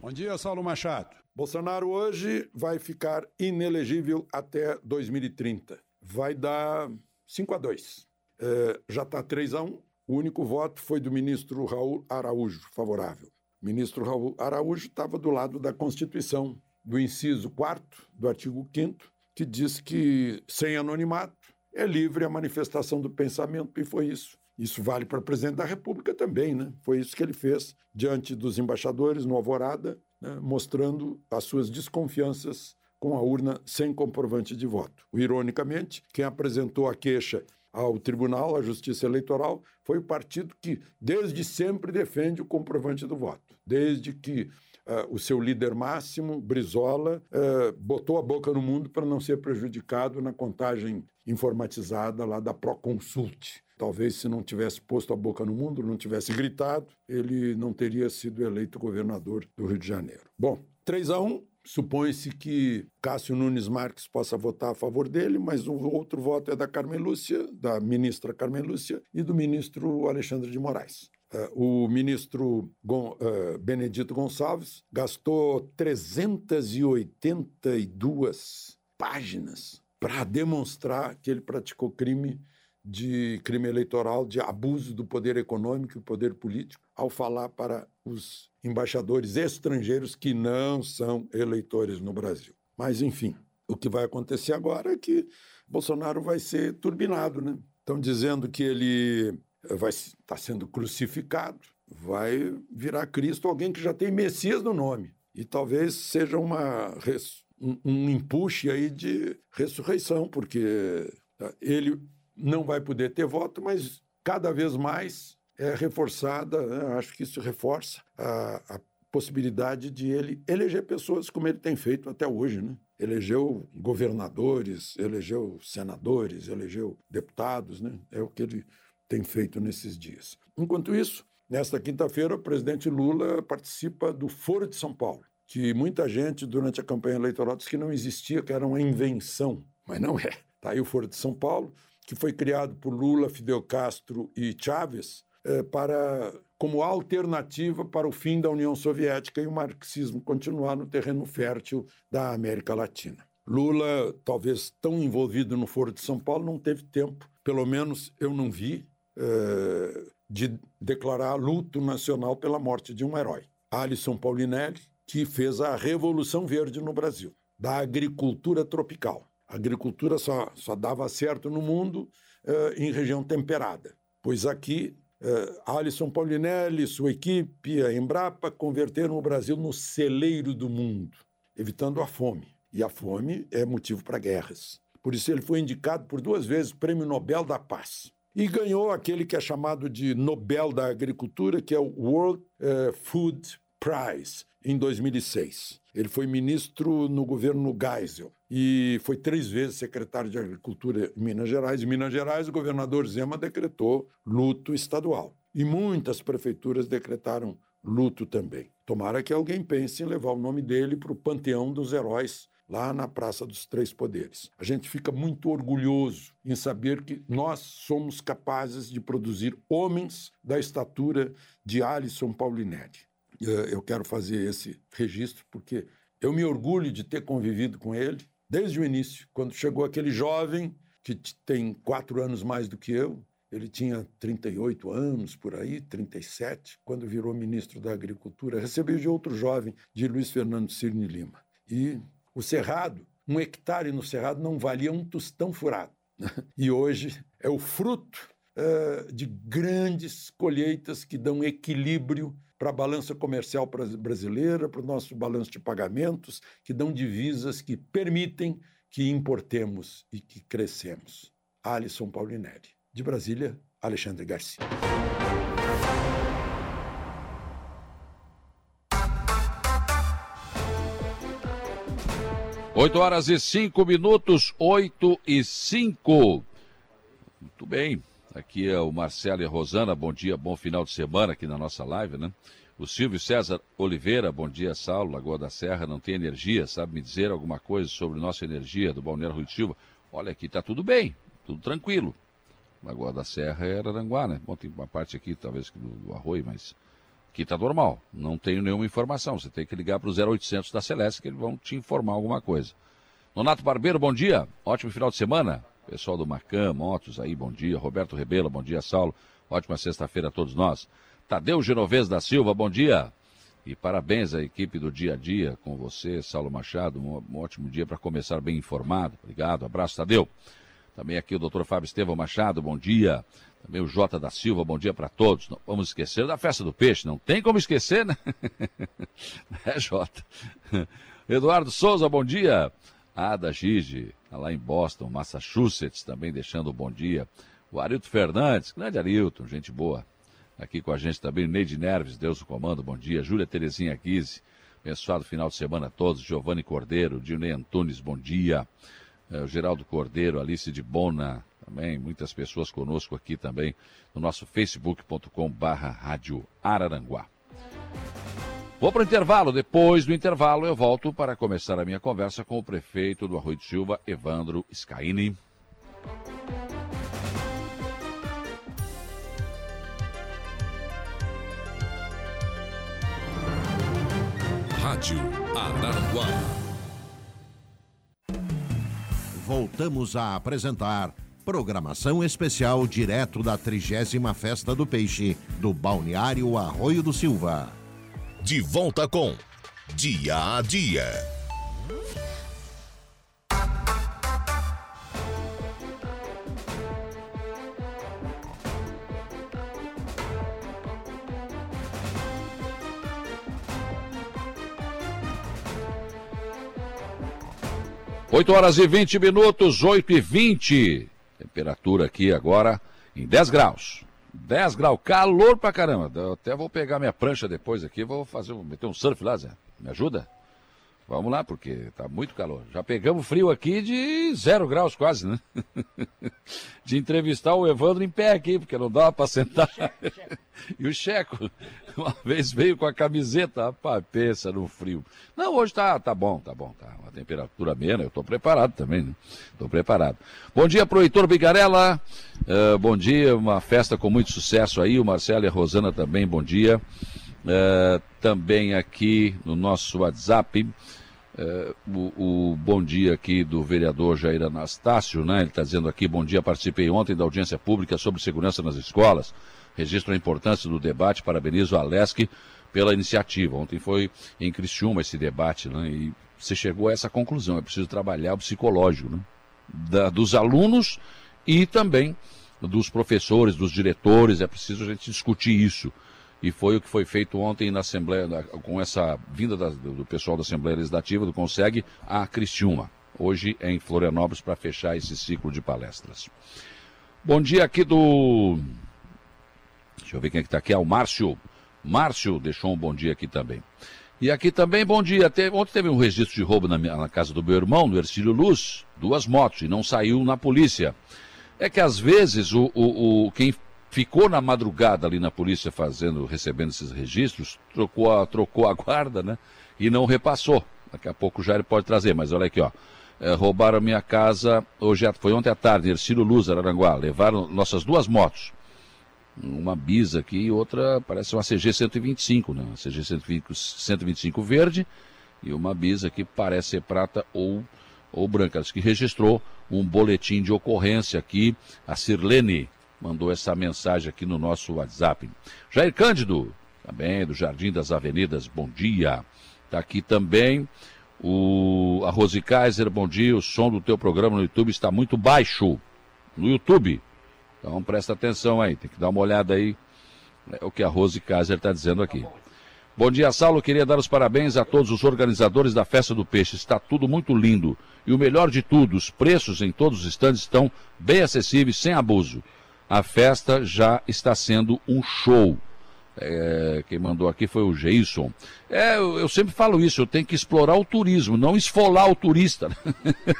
S8: Bom dia, Saulo Machado. Bolsonaro hoje vai ficar inelegível até 2030. Vai dar 5 a 2. É, já está 3 a 1. O único voto foi do ministro Raul Araújo, favorável. O ministro Raul Araújo estava do lado da Constituição, do inciso 4 do artigo 5 que diz que, sem anonimato, é livre a manifestação do pensamento, e foi isso isso vale para o presidente da República também, né? Foi isso que ele fez diante dos embaixadores no Alvorada, né? mostrando as suas desconfianças com a urna sem comprovante de voto. Ironicamente, quem apresentou a queixa ao tribunal, à Justiça Eleitoral, foi o partido que desde sempre defende o comprovante do voto. Desde que uh, o seu líder máximo, Brizola, uh, botou a boca no mundo para não ser prejudicado na contagem informatizada lá da Proconsult. Talvez se não tivesse posto a boca no mundo, não tivesse gritado, ele não teria sido eleito governador do Rio de Janeiro. Bom, 3 a 1, Supõe-se que Cássio Nunes Marques possa votar a favor dele, mas o outro voto é da Carmen Lúcia, da ministra Carmen Lúcia, e do ministro Alexandre de Moraes. Uh, o ministro uh, Benedito Gonçalves gastou 382 páginas para demonstrar que ele praticou crime de crime eleitoral, de abuso do poder econômico e poder político, ao falar para os embaixadores estrangeiros que não são eleitores no Brasil. Mas, enfim, o que vai acontecer agora é que Bolsonaro vai ser turbinado, né? Estão dizendo que ele vai estar tá sendo crucificado, vai virar Cristo, alguém que já tem Messias no nome. E talvez seja uma, um, um empuxe aí de ressurreição, porque tá, ele não vai poder ter voto, mas cada vez mais é reforçada, né? acho que isso reforça a, a possibilidade de ele eleger pessoas como ele tem feito até hoje, né? Elegeu governadores, elegeu senadores, elegeu deputados, né? É o que ele tem feito nesses dias. Enquanto isso, nesta quinta-feira, o presidente Lula participa do Foro de São Paulo, que muita gente durante a campanha eleitoral disse que não existia, que era uma invenção, mas não é. Está aí o Foro de São Paulo, que foi criado por Lula, Fidel Castro e Chávez é, para como alternativa para o fim da União Soviética e o marxismo continuar no terreno fértil da América Latina. Lula, talvez tão envolvido no Foro de São Paulo, não teve tempo, pelo menos eu não vi, é, de declarar luto nacional pela morte de um herói. Alisson Paulinelli, que fez a Revolução Verde no Brasil, da agricultura tropical. A agricultura só, só dava certo no mundo uh, em região temperada, pois aqui uh, Alisson Paulinelli, sua equipe, a Embrapa, converteram o Brasil no celeiro do mundo, evitando a fome. E a fome é motivo para guerras. Por isso ele foi indicado por duas vezes Prêmio Nobel da Paz. E ganhou aquele que é chamado de Nobel da Agricultura, que é o World uh, Food Prize, em 2006. Ele foi ministro no governo Geisel e foi três vezes secretário de Agricultura em Minas Gerais. Em Minas Gerais, o governador Zema decretou luto estadual. E muitas prefeituras decretaram luto também. Tomara que alguém pense em levar o nome dele para o panteão dos heróis lá na Praça dos Três Poderes. A gente fica muito orgulhoso em saber que nós somos capazes de produzir homens da estatura de Alisson Paulinelli. Eh, eu quero fazer esse registro porque eu me orgulho de ter convivido com ele desde o início, quando chegou aquele jovem que tem quatro anos mais do que eu. Ele tinha 38 anos, por aí, 37, quando virou ministro da Agricultura. Recebeu de outro jovem, de Luiz Fernando Cirne Lima. E o Cerrado, um hectare no Cerrado não valia um tostão furado. E hoje é o fruto uh, de grandes colheitas que dão equilíbrio para a balança comercial brasileira, para o nosso balanço de pagamentos, que dão divisas que permitem que importemos e que crescemos. Alisson Paulinelli. De Brasília, Alexandre Garcia.
S1: Oito horas e cinco minutos, oito e cinco. Muito bem. Aqui é o Marcelo e a Rosana, bom dia, bom final de semana aqui na nossa live, né? O Silvio César Oliveira, bom dia, Saulo, Lagoa da Serra, não tem energia, sabe me dizer alguma coisa sobre nossa energia do Balneário Rui Silva? Olha, aqui tá tudo bem, tudo tranquilo. Lagoa da Serra é Araranguá, né? Bom, tem uma parte aqui, talvez, do, do Arroio, mas aqui tá normal, não tenho nenhuma informação. Você tem que ligar para o 0800 da Celeste que eles vão te informar alguma coisa. Nonato Barbeiro, bom dia, ótimo final de semana. Pessoal do Marcam, Motos aí, bom dia. Roberto Rebelo, bom dia, Saulo. Ótima sexta-feira a todos nós. Tadeu Genovez da Silva, bom dia. E parabéns à equipe do dia a dia com você, Saulo Machado. Um, um ótimo dia para começar bem informado. Obrigado, abraço, Tadeu. Também aqui o doutor Fábio Estevão Machado, bom dia. Também o Jota da Silva, bom dia para todos. Não vamos esquecer da festa do peixe, não tem como esquecer, né? é, Jota. Eduardo Souza, bom dia. Ada Gigi, tá lá em Boston, Massachusetts, também deixando um bom dia. O Arilton Fernandes, grande Arilton, gente boa. Aqui com a gente também, Neide Nerves, Deus o comando, bom dia. Júlia Terezinha Guise, abençoado final de semana a todos. Giovanni Cordeiro, Dinei Antunes, bom dia. É, o Geraldo Cordeiro, Alice de Bona, também, muitas pessoas conosco aqui também no nosso facebook.com barra Rádio Araranguá. Vou para o intervalo. Depois do intervalo, eu volto para começar a minha conversa com o prefeito do Arroio de Silva, Evandro Scaini.
S2: Rádio Araranguá. Voltamos a apresentar Programação especial direto da trigésima Festa do Peixe, do Balneário Arroio do Silva. De volta com Dia a Dia.
S1: 8 horas e 20 minutos, 8 e 20. Temperatura aqui agora em 10 graus. 10 graus, calor pra caramba. Eu até vou pegar minha prancha depois aqui, vou fazer, meter um surf lá, Zé. Me ajuda? Vamos lá, porque tá muito calor. Já pegamos frio aqui de zero graus quase, né? De entrevistar o Evandro em pé aqui, porque não dava para sentar. E o Checo, uma vez veio com a camiseta, rapaz, pensa no frio. Não, hoje tá, tá bom, tá bom, tá. Uma temperatura amena, eu tô preparado também, né? Tô preparado. Bom dia pro Heitor Bigarella, uh, bom dia, uma festa com muito sucesso aí, o Marcelo e a Rosana também, bom dia. Uh, também aqui no nosso WhatsApp, uh, o, o, bom dia aqui do vereador Jair Anastácio, né? Ele está dizendo aqui, bom dia, participei ontem da audiência pública sobre segurança nas escolas, registro a importância do debate, parabenizo a Alesc pela iniciativa. Ontem foi em Criciúma esse debate, né? E você chegou a essa conclusão, é preciso trabalhar o psicológico, né? Da, dos alunos e também dos professores, dos diretores, é preciso a gente discutir isso e foi o que foi feito ontem na Assembleia, com essa vinda da, do pessoal da Assembleia Legislativa, do Conseg, a Cristiúma. Hoje é em Florianópolis para fechar esse ciclo de palestras. Bom dia aqui do. Deixa eu ver quem é que está aqui. É o Márcio. Márcio deixou um bom dia aqui também. E aqui também, bom dia. Teve, ontem teve um registro de roubo na, minha, na casa do meu irmão, no Ercílio Luz, duas motos, e não saiu na polícia. É que às vezes o, o, o quem ficou na madrugada ali na polícia fazendo, recebendo esses registros, trocou a, trocou a guarda, né? E não repassou. Daqui a pouco o Jair pode trazer, mas olha aqui, ó. É, roubaram minha casa, hoje foi ontem à tarde, Ercílio Luz, Araranguá. Levaram nossas duas motos. Uma Bisa aqui e outra parece uma CG 125, né? Uma CG 125, 125 verde e uma Bisa que parece ser prata ou, ou branca. Acho que registrou um boletim de ocorrência aqui, a Sirlene, mandou essa mensagem aqui no nosso WhatsApp. Jair Cândido, também do Jardim das Avenidas, bom dia. Está aqui também o a Rose Kaiser, bom dia. O som do teu programa no YouTube está muito baixo. No YouTube. Então presta atenção aí, tem que dar uma olhada aí. É o que a Rose Kaiser está dizendo aqui. Bom dia, Saulo. Queria dar os parabéns a todos os organizadores da Festa do Peixe. Está tudo muito lindo. E o melhor de tudo, os preços em todos os estandes estão bem acessíveis, sem abuso a festa já está sendo um show. É, quem mandou aqui foi o Jason. É, eu, eu, sempre falo isso, eu tenho que explorar o turismo, não esfolar o turista.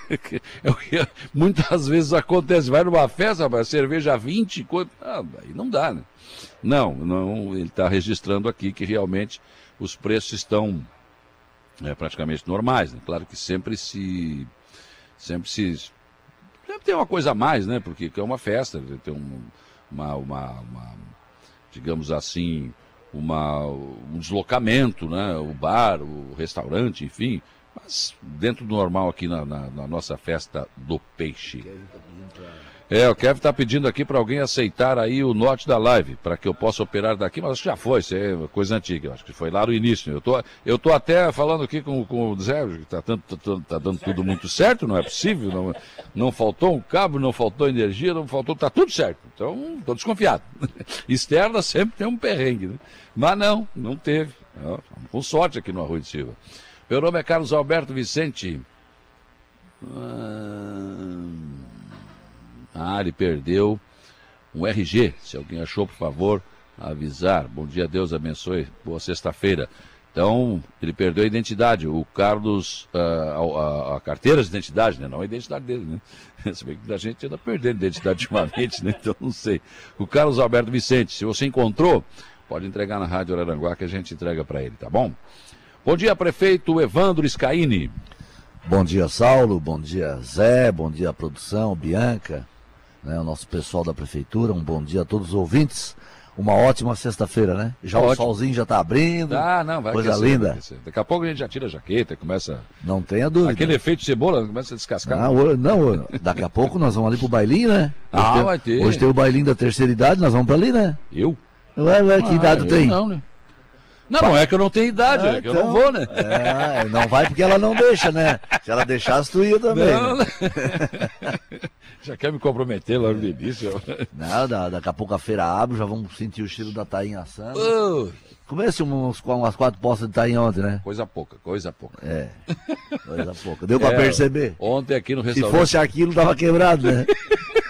S1: é o que muitas vezes acontece. Vai numa festa, vai cerveja 20, ah, aí não dá, né? Não, não ele está registrando aqui que realmente os preços estão é, praticamente normais. Né? Claro que sempre se sempre se Deve ter uma coisa a mais, né? Porque é uma festa, ter um, uma, uma, uma, digamos assim, uma, um deslocamento, né? O bar, o restaurante, enfim. Mas dentro do normal aqui na, na, na nossa festa do peixe. É, o Kevin está pedindo aqui para alguém aceitar aí o norte da live, para que eu possa operar daqui, mas acho que já foi, isso é coisa antiga, acho que foi lá no início. Eu tô, eu tô até falando aqui com, com o Zé, que está tá, tá dando tudo muito certo, não é possível, não, não faltou um cabo, não faltou energia, não faltou, tá tudo certo. Então, estou desconfiado. Externa sempre tem um perrengue, né? Mas não, não teve. Com sorte aqui no Arroio de Silva. Meu nome é Carlos Alberto Vicente. Ah... Ah, ele perdeu um RG. Se alguém achou, por favor, avisar. Bom dia, Deus abençoe. Boa sexta-feira. Então, ele perdeu a identidade. O Carlos, a, a, a, carteira de identidade, né? Não a identidade dele, né? Se bem que a gente anda perdendo identidade ultimamente, né? Então, não sei. O Carlos Alberto Vicente, se você encontrou, pode entregar na Rádio Araranguá que a gente entrega para ele, tá bom? Bom dia, prefeito Evandro Scaini.
S9: Bom dia, Saulo. Bom dia, Zé. Bom dia, produção, Bianca né, o nosso pessoal da prefeitura, um bom dia a todos os ouvintes. uma ótima sexta-feira, né? Já Ótimo. o solzinho já está abrindo.
S1: Ah, não, vai
S9: Coisa aquecer, linda.
S1: Vai Daqui a pouco a gente já tira a jaqueta começa.
S9: Não tenha dúvida.
S1: Aquele efeito cebola começa a descascar.
S9: Não, não, daqui a pouco nós vamos ali pro bailinho, né?
S1: Hoje ah, tem, vai ter.
S9: Hoje tem o bailinho da terceira idade, nós vamos para ali, né?
S1: Eu?
S9: Ué, ué, que ah, idade tem?
S1: Não, né? Não, não é que eu não tenho idade, é, é que então, eu não vou, né?
S9: É, não vai porque ela não deixa, né? Se ela deixasse, tu ia também. Não, né?
S1: Já quer me comprometer logo no início?
S9: Não, daqui a pouco a feira abre, já vamos sentir o cheiro da tainha assando. Uh. Comece uns, umas quatro postas de tainha ontem, né?
S1: Coisa pouca, coisa pouca.
S9: É, coisa pouca. Deu pra é, perceber?
S1: Ontem aqui no restaurante...
S9: Se fosse aquilo, tava quebrado, né?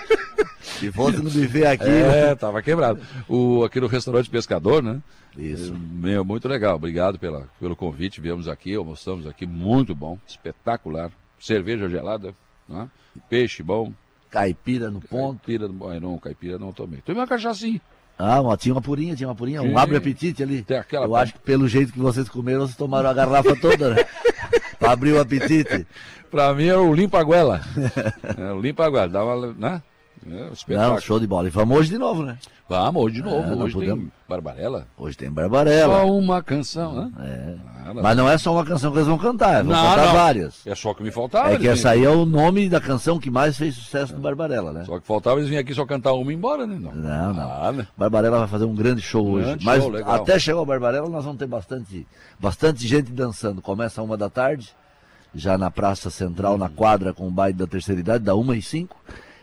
S9: Se fosse no buffet aqui...
S1: É, né? tava quebrado. O, aqui no restaurante Pescador, né?
S9: Isso.
S1: Meu, muito legal. Obrigado pela, pelo convite. Viemos aqui, almoçamos aqui. Muito bom, espetacular. Cerveja gelada, né? peixe bom.
S9: Caipira no ponto.
S1: Caipira, não, caipira não tomei. Tomei uma cachaçinha.
S9: Ah, uma, tinha uma purinha, tinha uma purinha, Sim. um abre apetite ali.
S1: Tem aquela
S9: Eu acho que pelo jeito que vocês comeram, vocês tomaram a garrafa toda, né? pra abrir o apetite.
S1: pra mim é o limpa-guela. é o limpa-guela, dá uma, né?
S9: É, Não, show de bola. E vamos hoje de novo, né?
S1: Vamos, hoje de novo. É, hoje podemos... tem Barbarella.
S9: Hoje tem Barbarella.
S1: Só uma canção, né?
S9: É. Ah, Mas não é só uma canção que eles vão cantar, vão não, cantar não. várias.
S1: É só que me faltava.
S9: É que essa aí é o nome da canção que mais fez sucesso no Barbarella, né?
S1: Só que faltava eles virem aqui só cantar uma e ir embora, né?
S9: Não, não. não. Ah, né? Barbarella vai fazer um grande show um hoje. Mas até chegar o Barbarella nós vamos ter bastante, bastante gente dançando. Começa uma da tarde, já na Praça Central, na quadra com o baile da terceira idade, da uma e cinco.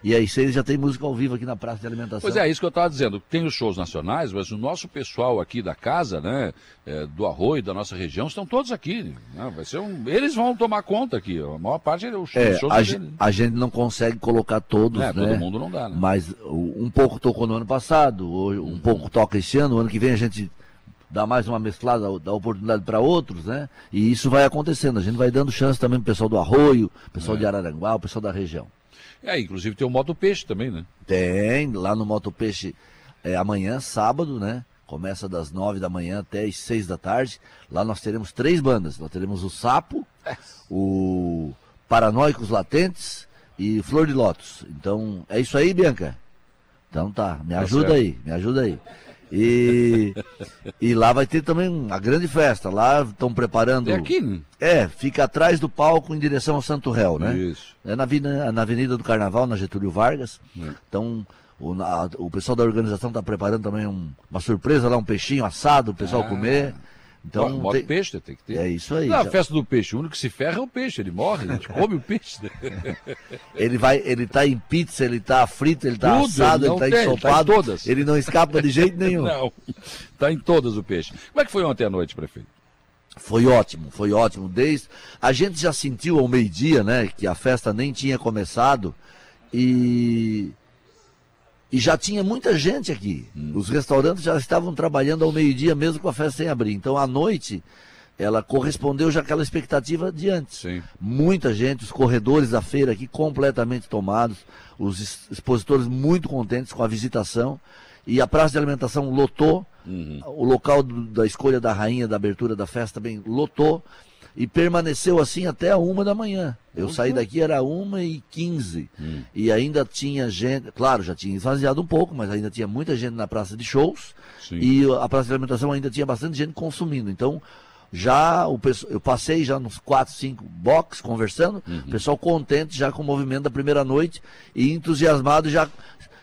S9: E aí vocês já tem música ao vivo aqui na Praça de Alimentação.
S1: Pois é, isso que eu estava dizendo. Tem os shows nacionais, mas o nosso pessoal aqui da casa, né, é, do Arroio, da nossa região, estão todos aqui. Né? Vai ser um... Eles vão tomar conta aqui. A maior parte é o show,
S9: é,
S1: shows
S9: a, gente, a gente não consegue colocar todos, é,
S1: né? Todo mundo não dá, né?
S9: Mas um pouco tocou no ano passado, um uhum. pouco toca esse ano, o ano que vem a gente dá mais uma mesclada, dá oportunidade para outros, né? E isso vai acontecendo. A gente vai dando chance também pro pessoal do Arroio, pessoal é. de Araranguá, o pessoal da região.
S1: É, inclusive tem o Moto Peixe também, né?
S9: Tem, lá no Moto Peixe é, amanhã, sábado, né? Começa das nove da manhã até as seis da tarde. Lá nós teremos três bandas. Nós teremos o Sapo, o Paranoicos Latentes e Flor de Lótus. Então, é isso aí, Bianca? Então tá, me tá ajuda aí, me ajuda aí. E, e lá vai ter também uma grande festa. Lá estão preparando.
S1: É aqui, né?
S9: É, fica atrás do palco em direção ao Santo Réu, né?
S1: Isso.
S9: É na, na Avenida do Carnaval, na Getúlio Vargas. É. Então, o, a, o pessoal da organização está preparando também um, uma surpresa lá, um peixinho assado, o pessoal ah. comer. Então,
S1: Bota tem... peixe, tem que ter.
S9: É isso aí.
S1: Na festa do peixe, o único que se ferra é o peixe, ele morre, a gente come o peixe.
S9: ele vai, ele tá em pizza, ele tá frito, ele tá Tudo, assado, ele, ele tá tem, ensopado. Tá todas. Ele não escapa de jeito nenhum.
S1: Não, tá em todas o peixe. Como é que foi ontem à noite, prefeito?
S9: Foi ótimo, foi ótimo. Desde a gente já sentiu ao meio-dia, né, que a festa nem tinha começado e e já tinha muita gente aqui. Hum. Os restaurantes já estavam trabalhando ao meio-dia, mesmo com a festa sem abrir. Então, à noite, ela correspondeu já àquela expectativa de antes.
S1: Sim.
S9: Muita gente, os corredores da feira aqui completamente tomados, os expositores muito contentes com a visitação. E a praça de alimentação lotou, uhum. o local do, da escolha da rainha, da abertura da festa também lotou e permaneceu assim até a uma da manhã. Eu uhum. saí daqui, era uma e quinze. Uhum. E ainda tinha gente, claro, já tinha esvaziado um pouco, mas ainda tinha muita gente na praça de shows. Sim. E a praça de alimentação ainda tinha bastante gente consumindo. Então, já o eu passei já nos quatro, cinco box conversando, uhum. o pessoal contente já com o movimento da primeira noite e entusiasmado já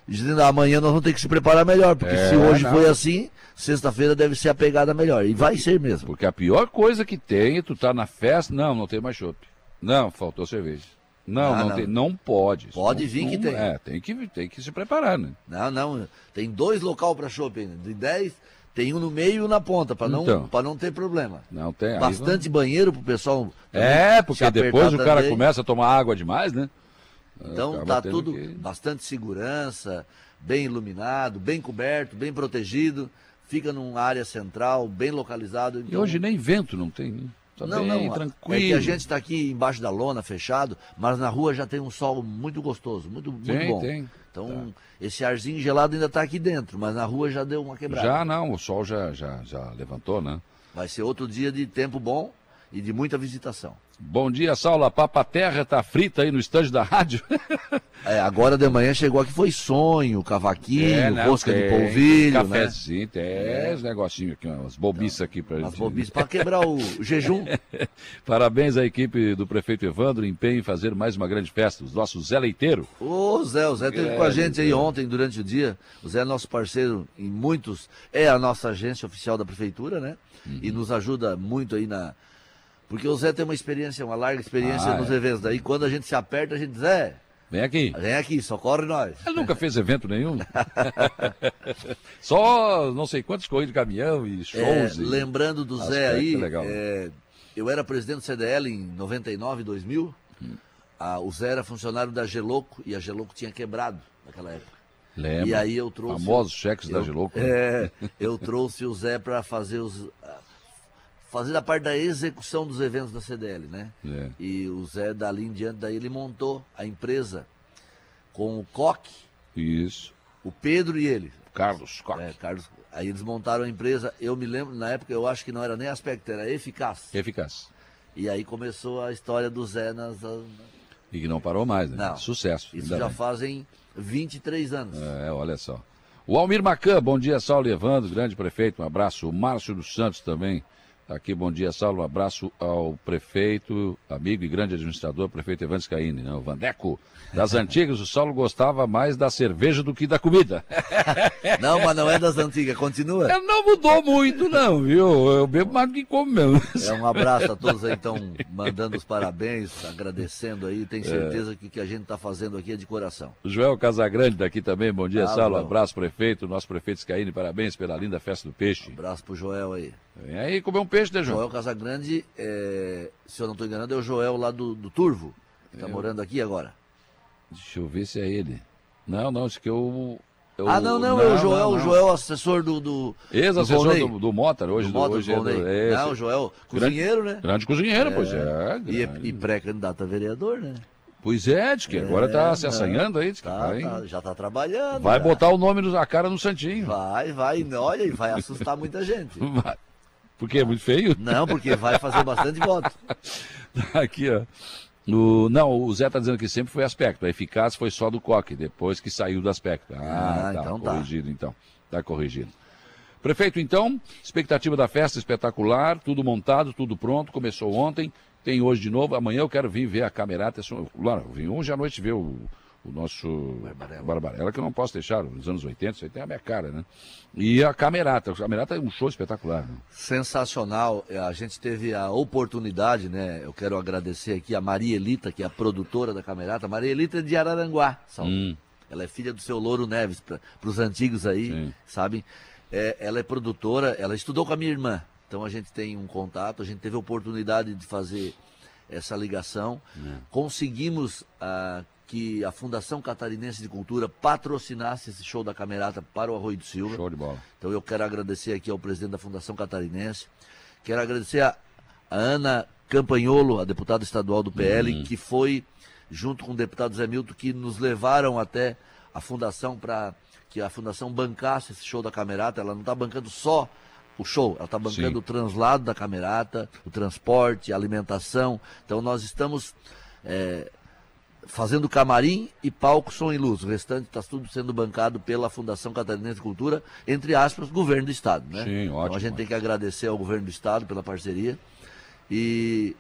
S9: dizendo amanhã nós vamos ter que se preparar melhor, porque é, se hoje não. foi assim, sexta-feira deve ser a pegada melhor. E vai ser mesmo.
S1: Porque a pior coisa que tem é tu tá na festa, não, não tem mais chopp. Não, faltou cerveja. Não, ah, não, não, Tem, não pode.
S9: Pode
S1: não,
S9: vir
S1: não,
S9: que tem.
S1: É, tem que, tem que se preparar, né?
S9: Não, não. Tem dois local para shopping. De 10, tem um no meio e um na ponta, para não, então, não ter problema.
S1: Não tem.
S9: Bastante banheiro pro pessoal.
S1: É, porque depois o cara também. começa a tomar água demais, né?
S9: Então Acaba tá tudo que... bastante segurança, bem iluminado, bem coberto, bem protegido fica numa área central, bem localizado.
S1: Então... E hoje nem vento não tem, né? Tá
S9: não, não, tranquilo. É que a gente está aqui embaixo da lona, fechado, mas na rua já tem um sol muito gostoso, muito, muito tem, bom. Tem. Então, tá. esse arzinho gelado ainda está aqui dentro, mas na rua já deu uma quebrada.
S1: Já não, o sol já, já, já levantou, né?
S9: Vai ser outro dia de tempo bom e de muita visitação.
S1: Bom dia, Saulo. A papa terra tá frita aí no estande da rádio.
S9: É, agora de manhã chegou aqui, foi sonho, cavaquinho,
S1: É, né?
S9: rosca de polvilho, né?
S1: Cafezinho, tem uns negocinhos aqui, umas bobiças aqui pra
S9: As
S1: gente.
S9: bobices, pra quebrar o jejum.
S1: Parabéns à equipe do prefeito Evandro, empenho em fazer mais uma grande festa. Os nossos Zé Leiteiro.
S9: Ô Zé, o Zé esteve com a gente aí ontem, durante o dia. O Zé é nosso parceiro em muitos, é a nossa agência oficial da prefeitura, né?
S1: Uhum.
S9: E nos ajuda muito aí na. Porque o Zé tem uma experiência, uma larga experiência
S1: Ah,
S9: nos
S1: é.
S9: eventos. Daí quando a gente se aperta, a gente diz, Zé,
S1: Vem aqui.
S9: vem aqui, socorre nós.
S1: Ele nunca fez evento nenhum. Só não sei quantos corridas de caminhão e
S9: É,
S1: shows. e-
S9: lembrando do Zé aí,
S1: legal.
S9: é, eu era presidente do CDL em 99, 2000.
S1: Hum.
S9: Ah, o Zé era funcionário da Geloco e a Geloco tinha quebrado naquela época.
S1: Lembra?
S9: E aí eu trouxe.
S1: Famosos cheques da
S9: eu-
S1: Geloco.
S9: É, eu trouxe o Zé para fazer os. Ah, fazer a parte da execução dos eventos da CDL, né?
S1: É.
S9: E o Zé, dali em diante, daí ele montou a empresa com o Coque,
S1: Isso.
S9: o Pedro e ele.
S1: Carlos Coque.
S9: É, Carlos. Aí eles montaram a empresa, eu me lembro, na época eu acho que não era nem aspecto, era eficaz.
S1: Eficaz.
S9: E aí começou a história do Zé nas. nas-
S1: E que não parou mais, né?
S9: Não.
S1: Sucesso.
S9: Isso já
S1: bem.
S9: fazem 23 anos.
S1: É, olha só. O Almir Macan, bom dia, Saulo Evandro, grande prefeito, um abraço. O Márcio dos Santos também, aqui, bom dia, Saulo, um abraço ao prefeito, amigo e grande administrador, prefeito Evandro Scaini, né? o Vandeco. Das antigas, o Saulo gostava mais da cerveja do que da comida.
S9: Não, mas não é das antigas, continua.
S1: É, não mudou muito, não, viu? Eu bebo mais do que como mesmo.
S9: É um abraço a todos aí, então, mandando os parabéns, agradecendo aí.
S1: É.
S9: Tenho certeza que o que a gente está fazendo aqui é de coração.
S1: Joel Casagrande daqui também, bom dia,
S9: Ah,
S1: Saulo, um abraço, prefeito, nosso prefeito Scaini, parabéns pela linda festa do peixe.
S9: abraço pro Joel aí.
S1: Vem aí comer um peixe, né, Joel?
S9: Joel Casagrande, é, se eu não estou enganado, é o Joel lá do, do Turvo, que está morando aqui agora.
S1: Deixa eu ver se é ele. Não, não, isso que eu. eu-
S9: ah, não, não, é o Joel,
S1: não,
S9: o
S1: não.
S9: Joel, assessor do. do
S1: Ex-assessor
S9: Volney.
S1: do, do Motor, hoje
S9: do
S1: do,
S9: Moto
S1: hoje é do, é esse.
S9: Não, o Joel,
S1: Grande-
S9: cozinheiro, né?
S1: Grande cozinheiro, pois é.
S9: E,
S1: grande.
S9: e pré-candidato a vereador, né?
S1: Pois é, diz que agora tá se
S9: É,
S1: assanhando aí, diz que
S9: Tá,
S1: vai,
S9: tá, já está trabalhando.
S1: vai
S9: já.
S1: botar o nome, no, a cara no Santinho.
S9: Vai, vai, olha, e vai assustar muita gente.
S1: Vai. Porque é muito feio?
S9: Não, porque vai fazer bastante voto.
S1: Tá Aqui, ó. No, não, o Zé tá dizendo que sempre foi aspecto. A eficácia foi só do coque, depois que saiu do aspecto. Ah,
S9: Ah,
S1: tá
S9: então tá.
S1: corrigido então. Tá corrigido. Prefeito, então, expectativa da festa espetacular, tudo montado, tudo pronto, começou ontem, tem hoje de novo, amanhã eu quero vir ver a camerata, claro, eu vim hoje à noite ver o, o nosso
S9: Barbarella.
S1: Barbarella, que eu não posso deixar, nos anos 80, isso aí tem a minha cara, né? E a camerata, a camerata é um show espetacular, né?
S9: Sensacional. A gente teve a oportunidade, né? Eu quero agradecer aqui a Maria Elita, que é a produtora da Camerata. Maria Elita é de Araranguá, Saulo.
S1: Hum.
S9: Ela é filha do seu Louro Neves, para os antigos aí,
S1: Sim.
S9: sabem? É, ela é produtora, ela estudou com a minha irmã. Então a gente tem um contato, a gente teve a oportunidade de fazer essa ligação.
S1: É.
S9: Conseguimos ah, que a Fundação Catarinense de Cultura patrocinasse esse show da Camerata para o Arroio do Silva.
S1: Show de bola.
S9: Então eu quero agradecer aqui ao presidente da Fundação Catarinense. Quero agradecer a, a Ana Campanholo, a deputada estadual do PL, que foi, junto com o deputado Zé Milton, que nos levaram até a fundação para que a fundação bancasse esse show da Camerata. Ela não está bancando só o show, ela está bancando
S1: Sim.
S9: o translado da Camerata, o transporte, a alimentação. Então nós estamos é, fazendo camarim e palco som e luz. O restante está tudo sendo bancado pela Fundação Catarinense de Cultura, entre aspas, governo do Estado. Né?
S1: Sim,
S9: Então
S1: ótimo,
S9: a gente tem que agradecer ao governo do Estado pela parceria. E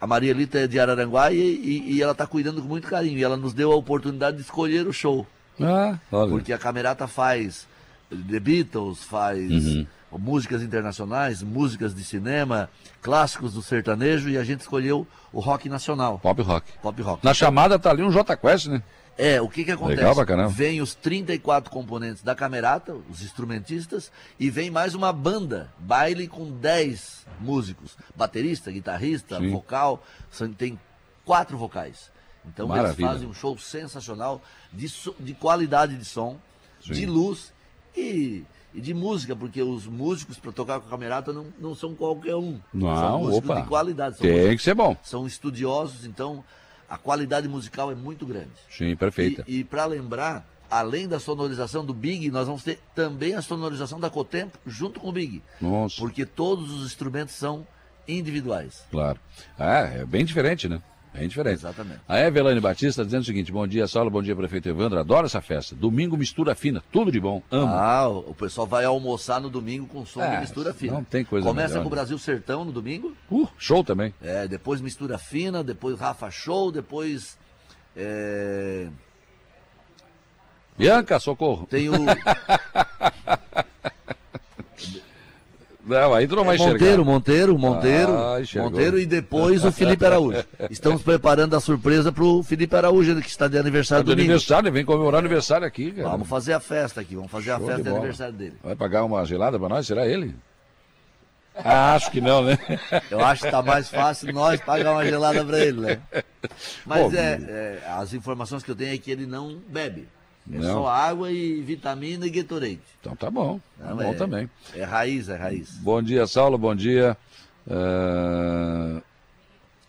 S9: a Maria Elita é de Araranguá e, e- e ela está cuidando com muito carinho. E ela nos deu a oportunidade de escolher o show.
S1: Ah, olha.
S9: Porque a Camerata faz The Beatles, faz
S1: Uhum.
S9: Músicas internacionais, músicas de cinema, clássicos do sertanejo e a gente escolheu o rock nacional,
S1: Pop rock.
S9: pop rock.
S1: Na chamada tá ali um J Quest, né?
S9: É, o que que acontece?
S1: Legal pra caramba.
S9: Vem os 34 componentes da Camerata, os instrumentistas, e vem mais uma banda, baile com 10 músicos, baterista, guitarrista,
S1: Sim.
S9: vocal, tem quatro vocais. Então
S1: Maravilha.
S9: eles fazem um show sensacional de, de qualidade de som,
S1: Sim.
S9: de luz e, e de música, porque os músicos para tocar com a Camerata não, não são qualquer um.
S1: Não,
S9: são músicos
S1: opa.
S9: de qualidade, são, músicos-
S1: Tem que ser bom.
S9: são estudiosos, então a qualidade musical é muito grande.
S1: Sim, perfeita.
S9: E, para lembrar, além da sonorização do Big, nós vamos ter também a sonorização da Cotempo junto com o Big.
S1: Nossa.
S9: Porque todos os instrumentos são individuais.
S1: Claro. É, é bem diferente, né? Bem diferente.
S9: Exatamente.
S1: A Evelane Batista dizendo o seguinte: bom dia, Saulo, bom dia, prefeito Evandro. Adoro essa festa. Domingo mistura fina, tudo de bom. Amo.
S9: Ah, o pessoal vai almoçar no domingo com som
S1: É,
S9: de mistura fina.
S1: não tem coisa
S9: Começa
S1: melhor,
S9: com o
S1: né?
S9: Brasil Sertão no domingo.
S1: Uh, show também.
S9: É, depois mistura fina, depois Rafa Show, depois. é,
S1: Bianca, socorro.
S9: Tem o.
S1: Não, aí tu não vai enxergar.
S9: Monteiro, Monteiro, Monteiro,
S1: Ah.
S9: Monteiro e depois o Felipe Araújo. Estamos preparando a surpresa pro Felipe Araújo, que está de
S1: Tá
S9: aniversário
S1: do
S9: domingo.
S1: aniversário, vem comemorar aniversário aqui, cara.
S9: Vamos fazer a festa aqui, vamos fazer a
S1: Show
S9: festa de,
S1: bola.
S9: aniversário dele.
S1: Vai pagar uma gelada pra nós? Será ele? Ah, acho que não, né?
S9: Eu acho que tá mais fácil nós pagar uma gelada para ele, né? Mas
S1: Pô,
S9: é, é, as informações que eu tenho é que ele não bebe. É
S1: Não.
S9: só água e vitamina e Gatorade.
S1: Então tá bom. Tá
S9: Não,
S1: bom
S9: é-
S1: também.
S9: É raiz, é raiz.
S1: Bom dia, Saulo. Bom dia. Ah,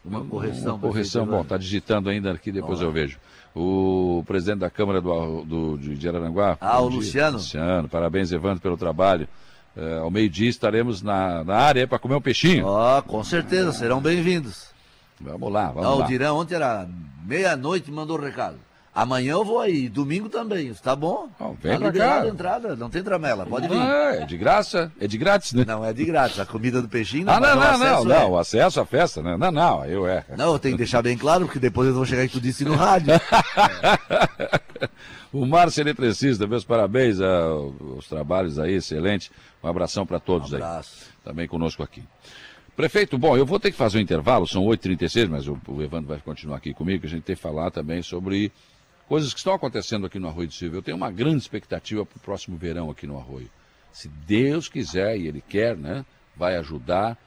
S9: Uma correção.
S1: Uma correção, bom, tá digitando ainda aqui, depois eu vejo. O presidente da Câmara do, do, de Araranguá.
S9: Ah, o
S1: dia.
S9: Luciano.
S1: Luciano, parabéns, Evandro, pelo trabalho. Eh, ao meio-dia estaremos na, na área para comer um peixinho.
S9: Ó, com certeza, serão bem-vindos.
S1: Vamos lá, vamos
S9: Ó,
S1: lá.
S9: o Dirão ontem era meia-noite e mandou o recado. Amanhã eu vou aí, domingo também, tá bom?
S1: vem
S9: tá
S1: pra cá.
S9: a entrada, não tem tramela, pode vir.
S1: Ah, é de graça, é de grátis, né?
S9: Não é de grátis, a comida do peixinho
S1: Ah, não,
S9: o
S1: não, não,
S9: acesso
S1: não,
S9: é.
S1: o acesso à festa, né? Não, não, eu é.
S9: Não, eu tenho que deixar bem claro, porque depois eles vão chegar e tu disse no rádio.
S1: o Márcio Eletricista, meus parabéns aos trabalhos aí, excelente. Um abração para todos
S9: Um
S1: aí.
S9: abraço.
S1: Também conosco aqui. Prefeito, bom, eu vou ter que fazer um intervalo, são 8h36, mas o, o Evandro vai continuar aqui comigo, que a gente tem que falar também sobre coisas que estão acontecendo aqui no Arroio do Silva. Eu tenho uma grande expectativa para o próximo verão aqui no Arroio. Se Deus quiser, e Ele quer, né, vai ajudar,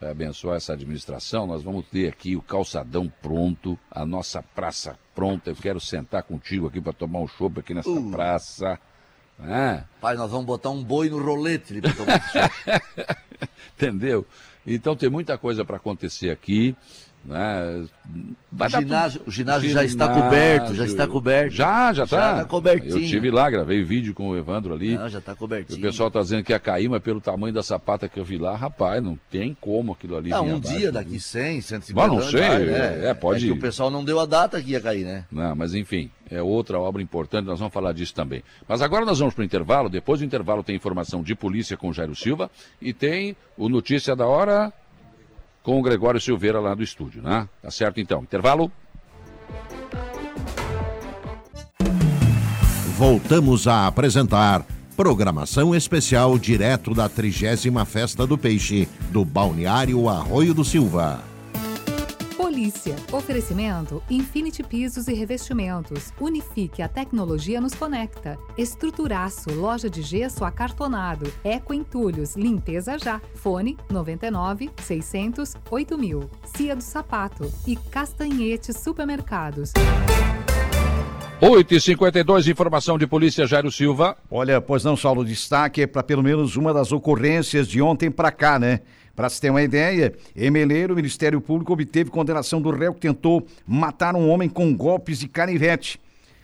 S1: vai abençoar essa administração, nós vamos ter aqui o calçadão pronto, a nossa praça pronta. Eu quero sentar contigo aqui para tomar um chopp aqui nessa
S9: Uh.
S1: praça. né?
S9: Pai, nós vamos botar um boi no rolete tomar.
S1: Entendeu? Então tem muita coisa para acontecer aqui. Né?
S9: O ginásio- o ginásio já está coberto, já está coberto.
S1: Já, já
S9: Já
S1: está.
S9: tá cobertinho.
S1: Eu tive lá, gravei vídeo com o Evandro ali.
S9: Não, já tá cobertinho.
S1: O pessoal tá dizendo que ia cair, mas pelo tamanho da sapata que eu vi lá, rapaz, não tem como aquilo ali.
S9: Ah,
S1: vir
S9: um
S1: abaixo.
S9: dia daqui 100, 150
S1: Mas não
S9: anos,
S1: sei,
S9: vai,
S1: é,
S9: né?
S1: é, pode
S9: É o pessoal não deu a data que ia cair, né?
S1: Não, mas enfim, é outra obra importante, nós vamos falar disso também. Mas agora nós vamos para o intervalo, depois do intervalo tem informação de polícia com Jairo Silva e tem o Notícia da Hora com o Gregório Silveira lá do estúdio, né? Tá certo então, intervalo?
S2: Voltamos a apresentar programação especial direto da trigésima Festa do Peixe do Balneário Arroio do Silva.
S10: Polícia. Oferecimento Infinity Pisos e Revestimentos. Unifique a tecnologia nos conecta. Estruturaço, loja de gesso acartonado. Eco Entulhos, limpeza já. Fone 99 600 8000. Cia do Sapato e Castanhete Supermercados.
S1: 8h52, informação de polícia Jairo Silva.
S3: Olha, pois não, Saulo, destaque é para pelo menos uma das ocorrências de ontem para cá, né? Para se ter uma ideia, em Meleiro, o Ministério Público obteve condenação do réu que tentou matar um homem com golpes de canivete.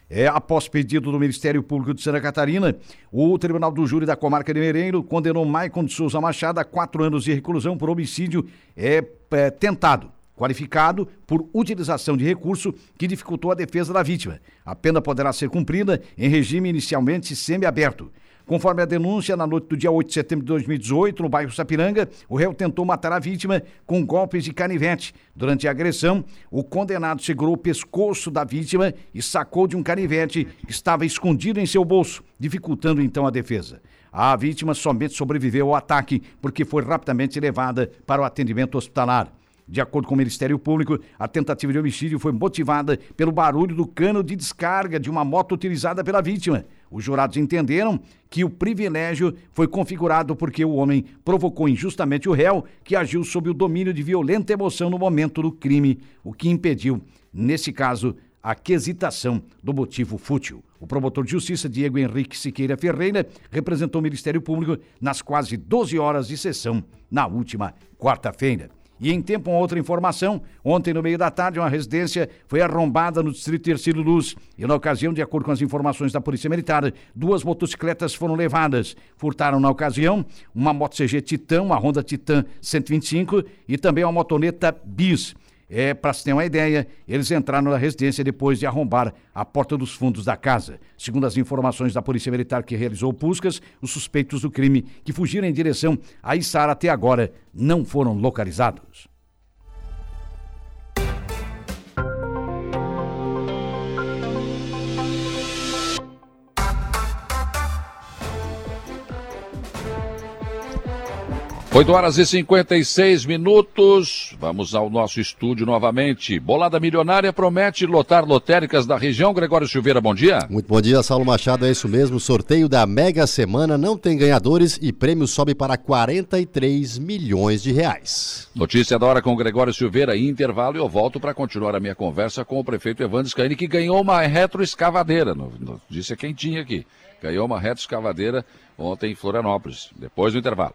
S3: É, após pedido do Ministério Público de Santa Catarina, o Tribunal do Júri da Comarca de Mereiro condenou Maicon de Souza Machado a quatro anos de reclusão por homicídio é, é, tentado, qualificado por utilização de recurso que dificultou a defesa da vítima. A pena poderá ser cumprida em regime inicialmente semiaberto. Conforme a denúncia, na noite do dia 8 de setembro de 2018, no bairro Sapiranga, o réu tentou matar a vítima com golpes de canivete. Durante a agressão, o condenado segurou o pescoço da vítima e sacou de um canivete que estava escondido em seu bolso, dificultando então a defesa. A vítima somente sobreviveu ao ataque porque foi rapidamente levada para o atendimento hospitalar. De acordo com o Ministério Público, a tentativa de homicídio foi motivada pelo barulho do cano de descarga de uma moto utilizada pela vítima. Os jurados entenderam que o privilégio foi configurado porque o homem provocou injustamente o réu, que agiu sob o domínio de violenta emoção no momento do crime, o que impediu, nesse caso, a quesitação do motivo fútil. O promotor de justiça Diego Henrique Siqueira Ferreira representou o Ministério Público nas quase 12 horas de sessão na última quarta-feira. E em tempo, uma outra informação: ontem, no meio da tarde, uma residência foi arrombada no distrito Terceiro Luz. E na ocasião, de acordo com as informações da Polícia Militar, duas motocicletas foram levadas. Furtaram na ocasião uma moto CG Titan, uma Honda Titan 125 e também uma motoneta Bis. É, para se ter uma ideia, eles entraram na residência depois de arrombar a porta dos fundos da casa. Segundo as informações da Polícia Militar que realizou buscas, os suspeitos do crime que fugiram em direção a Içara até agora não foram localizados.
S1: 8 horas e 56 minutos. Vamos ao nosso estúdio novamente. Bolada Milionária promete lotar lotéricas da região. Gregório Silveira, bom dia.
S11: Muito bom dia, Saulo Machado. É isso mesmo. Sorteio da Mega Semana não tem ganhadores e prêmio sobe para 43 milhões de reais.
S1: Notícia da hora com Gregório Silveira. Intervalo e eu volto para continuar a minha conversa com o prefeito Evandro Scaini, que ganhou uma retroescavadeira. Disse quem tinha aqui. Ganhou uma retroescavadeira ontem em Florianópolis. Depois do intervalo.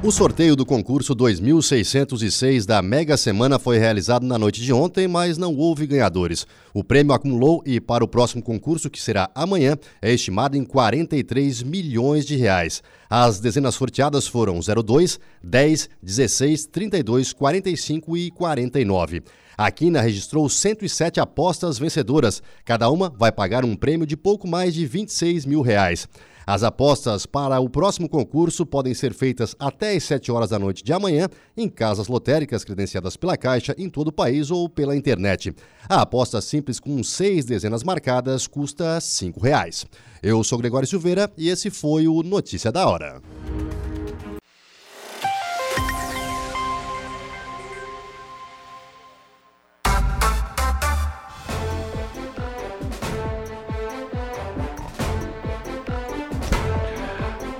S11: O sorteio do concurso 2606 da Mega Semana foi realizado na noite de ontem, mas não houve ganhadores. O prêmio acumulou e para o próximo concurso, que será amanhã, é estimado em 43 milhões de reais. As dezenas sorteadas foram 02, 10, 16, 32, 45 e 49. A Quina registrou 107 apostas vencedoras. Cada uma vai pagar um prêmio de pouco mais de 26 mil reais. As apostas para o próximo concurso podem ser feitas até às 7 horas da noite de amanhã em casas lotéricas credenciadas pela Caixa em todo o país ou pela internet. A aposta simples com seis dezenas marcadas custa 5 reais. Eu sou Gregório Silveira e esse foi o Notícia da Hora.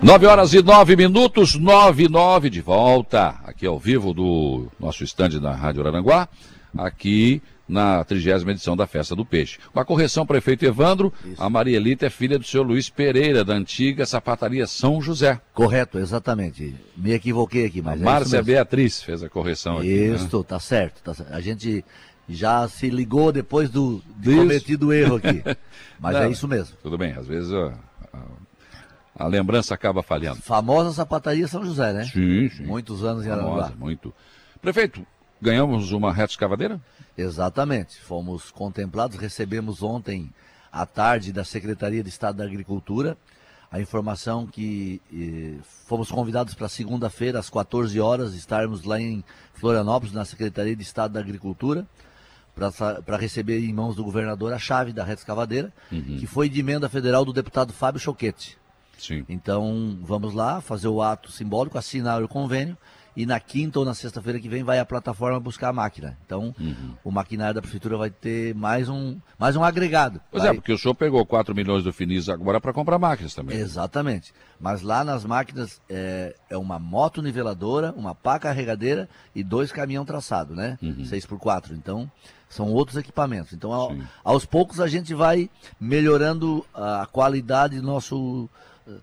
S1: 9 horas e 9 minutos, 9 e 9 de volta, aqui ao vivo do nosso estande na Rádio Aranguá, aqui na trigésima edição da Festa do Peixe. Uma correção, prefeito Evandro, Isso. a Marielita é filha do senhor Luiz Pereira, da antiga sapataria São José.
S9: Correto, exatamente. Me equivoquei aqui, mas a
S1: é Márcia Beatriz fez a correção
S9: aqui. Né? Isso, né? tá certo, tá certo. A gente já se ligou depois do de cometido erro aqui. Mas é Não, é isso mesmo.
S1: Tudo bem, às vezes ó, a lembrança acaba falhando.
S9: Famosa sapataria São José, né?
S1: Sim, sim.
S9: Muitos anos em Aranguá.
S1: muito. Prefeito, ganhamos uma reta escavadeira?
S9: Exatamente. Fomos contemplados, recebemos ontem à tarde da Secretaria de Estado da Agricultura a informação que eh, fomos convidados para segunda-feira, às 14 horas, estarmos lá em Florianópolis, na Secretaria de Estado da Agricultura, para receber em mãos do governador a chave da reta escavadeira, uhum. que foi de emenda federal do deputado Fábio Choquete.
S1: Sim.
S9: Então, vamos lá fazer o ato simbólico, assinar o convênio e na quinta ou na sexta-feira que vem vai a plataforma buscar a máquina. Então, uhum. o maquinário da prefeitura vai ter mais um, mais um agregado.
S1: Pois
S9: vai...
S1: é, porque o senhor pegou 4 milhões do Finis agora para comprar máquinas também.
S9: Exatamente. Mas lá nas máquinas é, é uma moto niveladora, uma pá carregadeira e dois caminhão traçado, né? Uhum. 6x4. Então, são outros equipamentos. Então, ao, aos poucos a gente vai melhorando a qualidade do nosso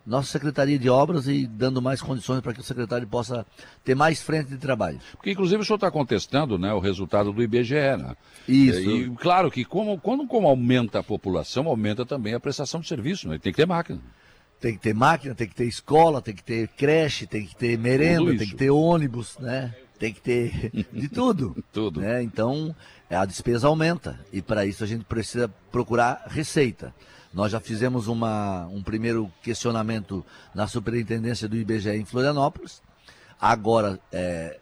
S9: nossa Secretaria de Obras e dando mais condições para que o secretário possa ter mais frente de trabalho.
S1: Porque, inclusive, o senhor está contestando né, o resultado do IBGE, né?
S9: Isso.
S1: E, claro que, como, quando como aumenta a população, aumenta também a prestação de serviço, né? Tem que ter máquina.
S9: Tem que ter máquina, tem que ter escola, tem que ter creche, tem que ter merenda, tem que ter ônibus, né? Tem que ter de tudo.
S1: tudo.
S9: Né? Então, a despesa aumenta. E para isso a gente precisa procurar receita. Nós já fizemos uma, um primeiro questionamento na superintendência do IBGE em Florianópolis. Agora, é,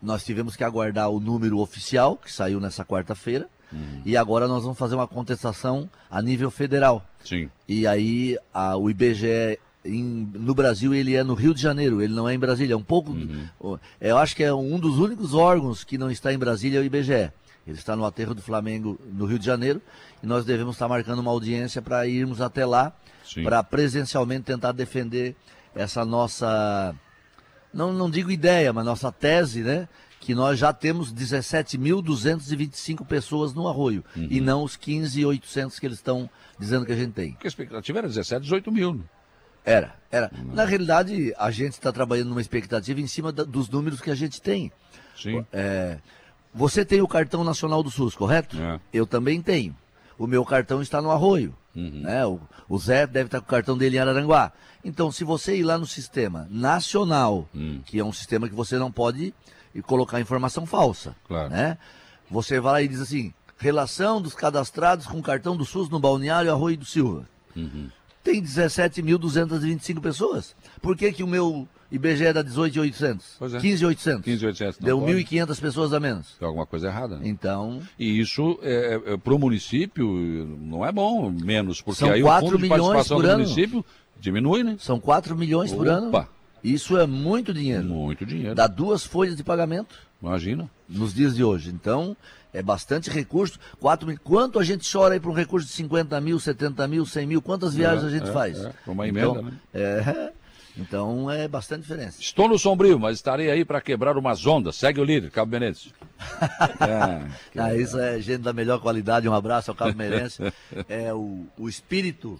S9: nós tivemos que aguardar o número oficial, que saiu nessa quarta-feira. Uhum. E agora nós vamos fazer uma contestação a nível federal.
S1: Sim.
S9: E aí a, o IBGE em, no Brasil ele é no Rio de Janeiro, ele não é em Brasília. É um pouco. Uhum. Eu acho que é um dos únicos órgãos que não está em Brasília é o IBGE. Ele está no aterro do Flamengo no Rio de Janeiro e nós devemos estar marcando uma audiência para irmos até lá para presencialmente tentar defender essa nossa não, não digo ideia, mas nossa tese, né? Que nós já temos 17.225 pessoas no arroio uhum. e não os 15.800 que eles estão dizendo que a gente tem.
S1: Porque a expectativa era 17, 18 mil. Né?
S9: Era, era. Uhum. Na realidade, a gente está trabalhando numa expectativa em cima da, dos números que a gente tem.
S1: Sim.
S9: É, você tem o cartão nacional do SUS, correto?
S1: É.
S9: Eu também tenho. O meu cartão está no arroio.
S1: Uhum.
S9: Né? O, o, Zé deve estar com o cartão dele em Araranguá. Então, se você ir lá no sistema nacional,
S1: uhum.
S9: que é um sistema que você não pode colocar informação falsa,
S1: claro.
S9: né? Você vai lá e diz assim, relação dos cadastrados com cartão do SUS no Balneário Arroio do Silva.
S1: Uhum.
S9: Tem 17.225 pessoas. Por que, que o meu IBGE é da 18,800.
S1: Pois é.
S9: 15,800.
S1: 15,800.
S9: Deu 1.500 pessoas a menos.
S1: Tem alguma coisa errada. Né?
S9: Então.
S1: E isso, é, é, para o município, não é bom menos, porque
S9: São
S1: aí
S9: 4
S1: o fundo de
S9: milhões
S1: participação
S9: por
S1: do
S9: ano.
S1: município diminui, né?
S9: São 4 milhões por ano.
S1: Opa!
S9: Isso é muito dinheiro.
S1: Muito dinheiro.
S9: Dá duas folhas de pagamento.
S1: Imagina.
S9: Nos dias de hoje. Então, é bastante recurso. 4 mil. Quanto a gente chora aí para um recurso de 50 mil, 70 mil, 100 mil? Quantas viagens
S1: É,
S9: a gente
S1: é,
S9: faz?
S1: é. Uma emenda,
S9: então,
S1: né?
S9: É. Então é bastante diferença.
S1: Estou no sombrio, mas estarei aí para quebrar umas ondas. Segue o líder, Cabo Menezes. é, que
S9: Ah, isso é gente da melhor qualidade. Um abraço ao Cabo Meirense. é, o, o espírito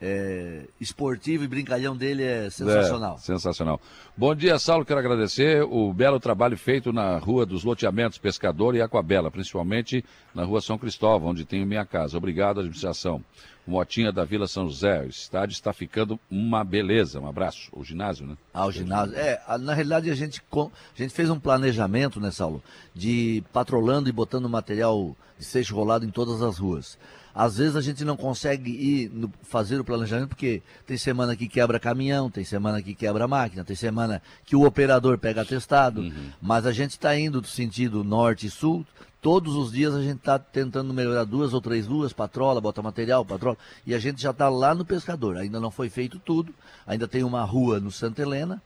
S9: é, esportivo e brincalhão dele é sensacional.
S1: É, sensacional. Bom dia, Saulo. Quero agradecer o belo trabalho feito na Rua dos Loteamentos Pescador e Aquabela, principalmente na Rua São Cristóvão, onde tenho minha casa. Obrigado, administração. Motinha da Vila São José. O estádio está ficando uma beleza. Um abraço. O ginásio, né?
S9: Ah, o ginásio. É, na realidade a gente, a gente fez um planejamento, né, Saulo, de patrolando e botando material de seixo rolado em todas as ruas. Às vezes a gente não consegue ir no- fazer o planejamento porque tem semana que quebra caminhão, tem semana que quebra máquina, tem semana que o operador pega atestado, mas a gente está indo do sentido norte e sul. Todos os dias a gente está tentando melhorar duas ou três ruas, patrola, bota material, patrola, e a gente já está lá no pescador. Ainda não foi feito tudo, ainda tem uma rua no Santa Helena,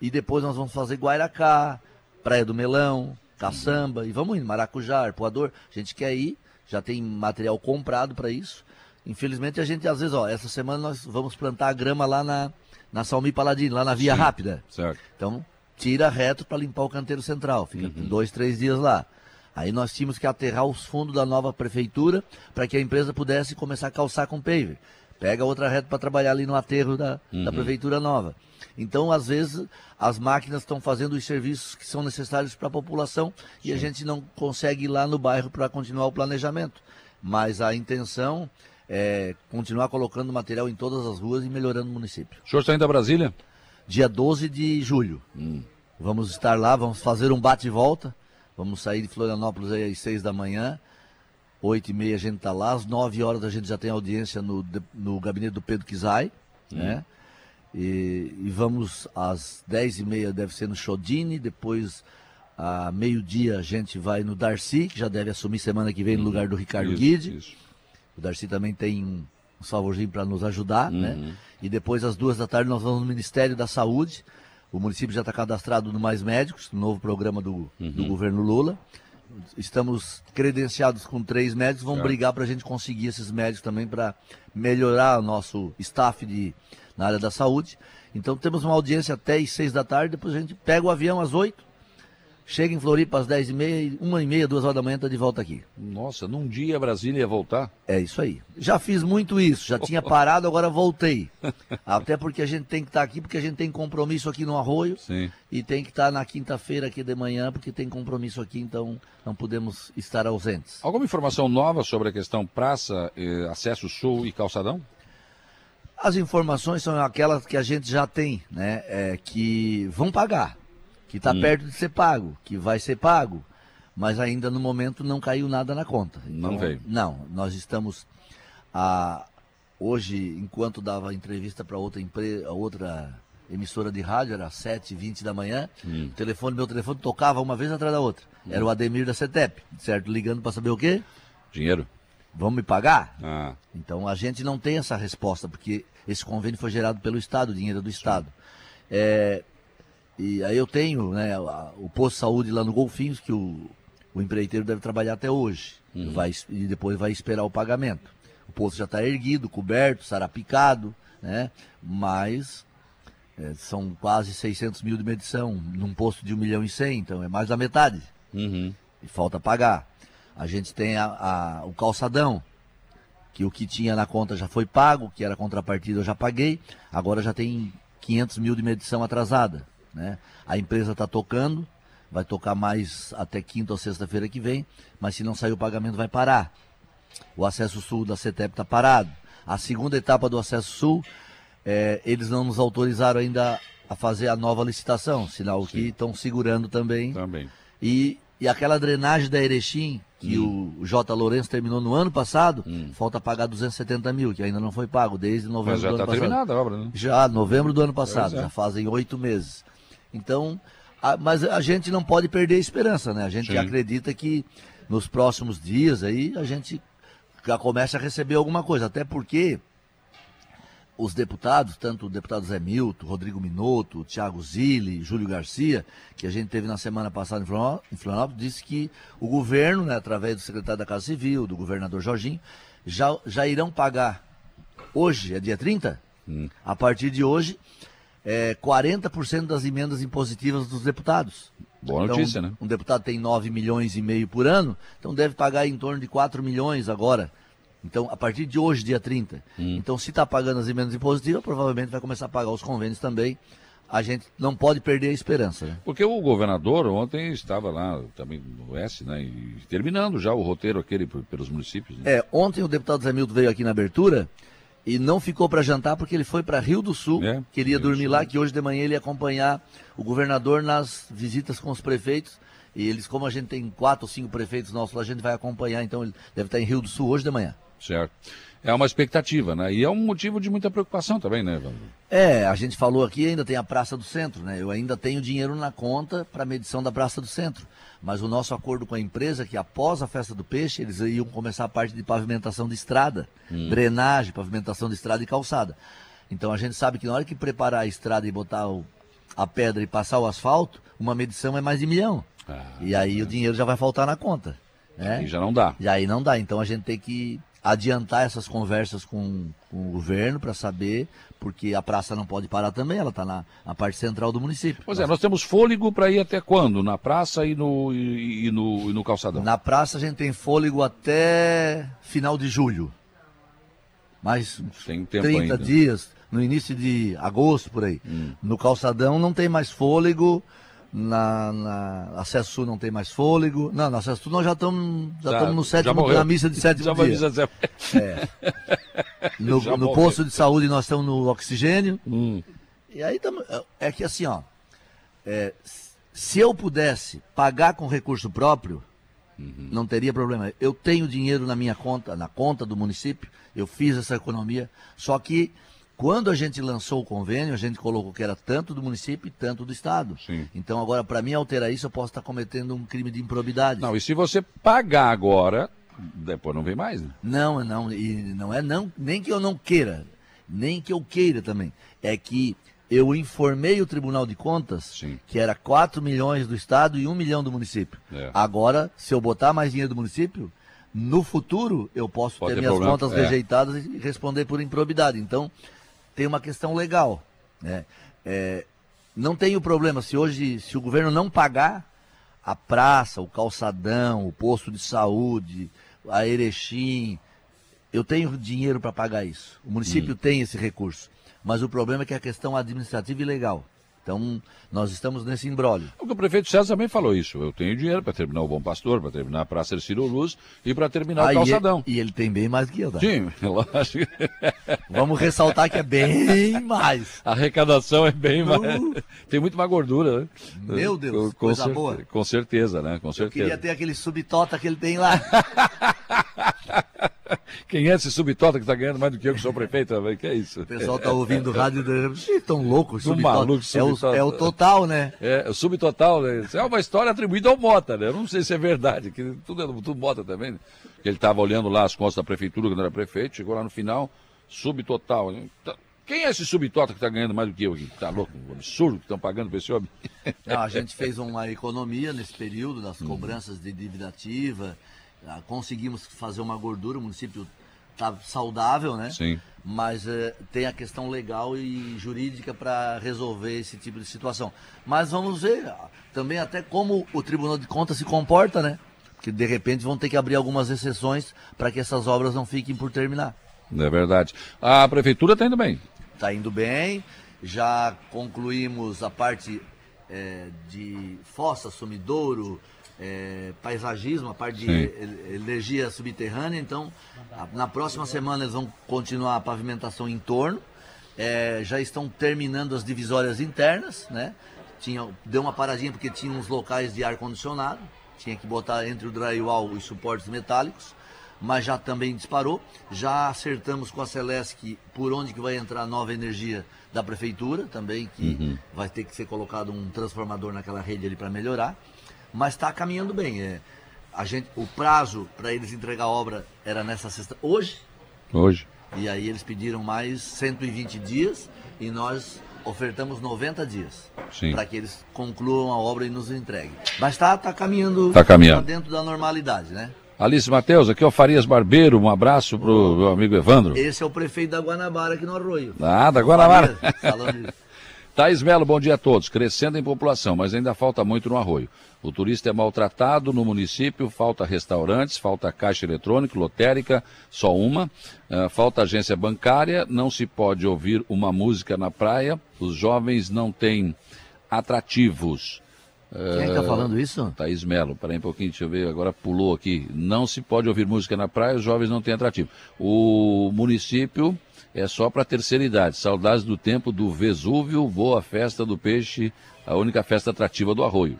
S9: e depois nós vamos fazer Guairacá, Praia do Melão, Caçamba, e vamos indo, Maracujá, Arpoador. A gente quer ir, já tem material comprado para isso. Infelizmente a gente, às vezes, ó, essa semana nós vamos plantar a grama lá na, na Salmi Paladino, lá na Via
S1: Sim,
S9: Rápida.
S1: Certo.
S9: Então, tira reto para limpar o canteiro central. Fica dois, três dias lá. Aí nós tínhamos que aterrar os fundos da nova prefeitura para que a empresa pudesse começar a calçar com paver. Pega outra reta para trabalhar ali no aterro da, da prefeitura nova. Então, às vezes, as máquinas estão fazendo os serviços que são necessários para a população e a gente não consegue ir lá no bairro para continuar o planejamento. Mas a intenção é continuar colocando material em todas as ruas e melhorando o município.
S1: O senhor está indo a Brasília?
S9: Dia 12 de julho.
S1: Hum.
S9: Vamos estar lá, vamos fazer um bate e volta. Vamos sair de Florianópolis às 6 da manhã. 8 e meia a gente está lá. Às 9 horas a gente já tem audiência no, no gabinete do Pedro Kizai. Né? E, e vamos às 10 e meia deve ser no Chodini. Depois, a meio-dia, a gente vai no Darcy, que já deve assumir semana que vem no lugar do Ricardo
S1: Isso,
S9: Guide.
S1: isso.
S9: O Darcy também tem um, um favorzinho para nos ajudar,
S1: Uhum.
S9: né? E depois, às duas da tarde, nós vamos no Ministério da Saúde. O município já está cadastrado no Mais Médicos, no novo programa do,
S1: Uhum.
S9: do governo Lula. Estamos credenciados com três médicos, vamos
S1: Certo.
S9: brigar para a gente conseguir esses médicos também para melhorar o nosso staff de, na área da saúde. Então temos uma audiência até às seis da tarde, depois a gente pega o avião às oito, chega em Floripa às dez e meia, e uma e meia, duas horas da manhã está de volta aqui.
S1: Nossa, num dia Brasília ia voltar?
S9: É isso aí. Já fiz muito isso, já tinha parado, agora voltei. Até porque a gente tem que estar aqui, porque a gente tem compromisso aqui no Arroio
S1: Sim.
S9: e tem que estar na quinta-feira aqui de manhã, porque tem compromisso aqui, então não podemos estar ausentes.
S1: Alguma informação nova sobre a questão praça, eh, acesso sul e calçadão?
S9: As informações são aquelas que a gente já tem, né? É, que vão pagar, que está
S1: Hum.
S9: perto de ser pago, que vai ser pago, mas ainda no momento não caiu nada na conta.
S1: Não veio.
S9: Não, nós estamos a, hoje, enquanto dava entrevista para outra empresa, outra emissora de rádio, era às 7h20 da manhã,
S1: Hum.
S9: o telefone, meu telefone tocava uma vez atrás da outra. Era o Ademir da CETEP, certo? Ligando para saber o quê?
S1: Dinheiro?
S9: Vão me pagar?
S1: Ah,
S9: Então a gente não tem essa resposta, porque esse convênio foi gerado pelo Estado, o dinheiro é do Estado. É, e aí eu tenho né, o posto de saúde lá no Golfinhos, que o, o empreiteiro deve trabalhar até hoje.
S1: Uhum.
S9: Vai, e depois vai esperar o pagamento. O poço já está erguido, coberto, sarapicado, né? Mas é, são quase 600 mil de medição num posto de 1 milhão e 100, então é mais da metade.
S1: Uhum.
S9: E falta pagar. A gente tem a, a- o calçadão, que o que tinha na conta já foi pago, que era contrapartida eu já paguei, agora já tem 500 mil de medição atrasada. Né? A empresa está tocando, vai tocar mais até quinta ou sexta-feira que vem, mas se não sair o pagamento vai parar. O acesso sul da CETEP está parado. A segunda etapa do acesso sul, eh, eles não nos autorizaram ainda a fazer a nova licitação, sinal que estão segurando também.
S1: Também.
S9: E, e aquela drenagem da Erechim, que
S1: Hum.
S9: o J. Lourenço terminou no ano passado, falta pagar 270 mil, que ainda não foi pago desde novembro
S1: já
S9: do ano
S1: está
S9: passado.
S1: terminada a obra, né?
S9: Já, novembro do ano passado,
S1: é.
S9: já fazem oito meses. Então, a- mas a gente não pode perder a esperança, né? A gente
S1: Sim.
S9: acredita que nos próximos dias aí a gente já começa a receber alguma coisa, até porque os deputados, tanto o deputado Zé Milton, Rodrigo Minotto, Thiago Zilli, Júlio Garcia, que a gente teve na semana passada em Florianó- em Florianópolis, disse que o governo, né, através do secretário da Casa Civil, do governador Jorginho, já, já irão pagar hoje, é dia 30? A partir de hoje, é, 40% das emendas impositivas dos deputados.
S1: Boa
S9: Então,
S1: notícia, né?
S9: Um deputado tem 9 milhões e meio por ano, então deve pagar em torno de 4 milhões agora. Então, a partir de hoje, dia 30. Então, se está pagando as emendas impositivas, provavelmente vai começar a pagar os convênios também. A gente não pode perder a esperança. Né?
S1: Porque o governador ontem estava lá também no Oeste, né? E terminando já o roteiro aquele pelos municípios. Né?
S9: É, ontem o deputado Zé Milton veio aqui na abertura e não ficou para jantar porque ele foi para Rio do Sul,
S1: É,
S9: queria dormir lá, que hoje de manhã ele ia acompanhar o governador nas visitas com os prefeitos. E eles, como a gente tem quatro ou cinco prefeitos nossos lá, a gente vai acompanhar, então ele deve estar em Rio do Sul hoje de manhã.
S1: Certo. É uma expectativa, né? E é um motivo de muita preocupação também, né, Evandro?
S9: É, a gente falou aqui, ainda tem a Praça do Centro, né? Eu ainda tenho dinheiro na conta para medição da Praça do Centro. Mas o nosso acordo com a empresa é que após a festa do peixe, eles iam começar a parte de pavimentação de estrada,
S1: Hum.
S9: drenagem, pavimentação de estrada e calçada. Então a gente sabe que na hora que preparar a estrada e botar o- a pedra e passar o asfalto, uma medição é mais de milhão. e aí o dinheiro já vai faltar na conta. Né?
S1: E já não dá.
S9: E aí não dá. Então a gente tem que adiantar essas conversas com, com o governo para saber, porque a praça não pode parar também, ela está na, na parte central do município.
S1: Pois é, nós temos fôlego para ir até quando? Na praça e no, e, e no, e no calçadão?
S9: Na praça a gente tem fôlego até final de julho. Mais
S1: Tem tempo
S9: 30
S1: ainda.
S9: dias, no início de agosto, por aí. No calçadão não tem mais fôlego, na, na acesso sul não tem mais fôlego. Não, no acesso sul nós já estamos já
S1: Já-
S9: no
S1: já
S9: sétimo,
S1: morreu.
S9: na missa de sétimo
S1: Já vai
S9: dia. É. No,
S1: Já
S9: no posto de saúde nós estamos no oxigênio.
S1: Hum.
S9: E aí tamo, é que assim, ó, é, se eu pudesse pagar com recurso próprio,
S1: Uhum.
S9: não teria problema. Eu tenho dinheiro na minha conta, na conta do município, eu fiz essa economia, só que quando a gente lançou o convênio, a gente colocou que era tanto do município e tanto do Estado. Então agora, para mim alterar isso, eu posso estar cometendo um crime de improbidade.
S1: Não, e se você pagar agora, depois não vem mais, né?
S9: Não, não, e não é não, nem que eu não queira, nem que eu queira também. É que eu informei o Tribunal de Contas que era 4 milhões do Estado e 1 milhão do município.
S1: É.
S9: Agora, se eu botar mais dinheiro do município, no futuro eu posso
S1: Pode
S9: ter
S1: ter
S9: minhas contas
S1: é.
S9: rejeitadas e responder por improbidade. Então, tem uma questão legal. Né? É, não tenho problema se hoje, se o governo não pagar a praça, o calçadão, o posto de saúde, a Erechim, eu tenho dinheiro para pagar isso. O município
S1: Hum.
S9: tem esse recurso. Mas o problema é que é a questão administrativa e legal. Então, nós estamos nesse embrólio.
S1: O prefeito César também falou isso. Eu tenho dinheiro para terminar o Bom Pastor, para terminar a Praça Ercílio Luz e para terminar
S9: Ah,
S1: o
S9: e
S1: calçadão.
S9: ele- E ele tem bem mais que eu, tá?
S1: Sim, lógico.
S9: Vamos ressaltar que é bem mais.
S1: A arrecadação é bem mais.
S9: Uh.
S1: Tem muito mais gordura, né?
S9: Meu Deus,
S1: com,
S9: coisa boa.
S1: Com certeza, né? Com
S9: Eu
S1: certeza.
S9: queria ter aquele subtota que ele tem lá.
S1: Quem é esse subtota que está ganhando mais do que eu que sou prefeito? Que é isso?
S9: O pessoal tá ouvindo o rádio e tão louco.
S1: Do
S9: subtota.
S1: maluco,
S9: é, o, é o total, né?
S1: É, o subtotal, né? Isso é uma história atribuída ao Mota, né? Eu não sei se é verdade, que tudo é tudo Mota também, né? Ele estava olhando lá as contas da prefeitura quando era prefeito, chegou lá no final, subtotal. né? Tá- Quem é esse subtota que está ganhando mais do que eu aqui? Tá louco? Um absurdo que estão pagando para esse homem.
S9: Não, a gente fez uma economia nesse período das cobranças de dívida ativa. Ah, Conseguimos fazer uma gordura, o município está saudável, né?
S1: Sim.
S9: Mas eh, tem a questão legal e jurídica para resolver esse tipo de situação. Mas vamos ver ah, também até como o Tribunal de Contas se comporta, né? Que de repente vão ter que abrir algumas exceções para que essas obras não fiquem por terminar.
S1: É verdade. A prefeitura está indo bem.
S9: Está indo bem. Já concluímos a parte eh, de fossa, sumidouro, eh, paisagismo, a parte de
S1: Sim.
S9: e- energia subterrânea. Então, a- na próxima semana eles vão continuar a pavimentação em torno. Eh, já estão terminando as divisórias internas, né? Tinha, deu uma paradinha porque tinha uns locais de ar condicionado. Tinha que botar entre o drywall os suportes metálicos mas já também disparou. Já acertamos com a Celesc por onde que vai entrar a nova energia da prefeitura, também que vai ter que ser colocado um transformador naquela rede ali para melhorar. Mas está caminhando bem. É, a gente, o prazo para eles entregar a obra era nessa sexta hoje,
S1: Hoje.
S9: e aí eles pediram mais 120 dias e nós ofertamos 90 dias para que eles concluam a obra e nos entreguem. Mas está tá caminhando,
S1: Tá caminhando.
S9: tá dentro da normalidade, né?
S1: Alice Matheus, aqui é o Farias Barbeiro. Um abraço pro meu amigo Evandro.
S9: Esse é o prefeito da Guanabara aqui no Arroio.
S1: Ah, da Guanabara.
S9: Farias, falando isso.
S1: Thaís Melo, bom dia a todos. Crescendo em população, mas ainda falta muito no arroio. O turista é maltratado no município, falta restaurantes, falta caixa eletrônica, lotérica, só uma. Ah, falta agência bancária, não se pode ouvir uma música na praia. Os jovens não têm atrativos.
S9: Quem é que tá falando isso?
S1: Thaís Melo, peraí um pouquinho, deixa eu ver, agora pulou aqui. Não se pode ouvir música na praia, os jovens não têm atrativo. O município é só para terceira idade. Saudades do tempo do Vesúvio, boa festa do peixe, a única festa atrativa do arroio.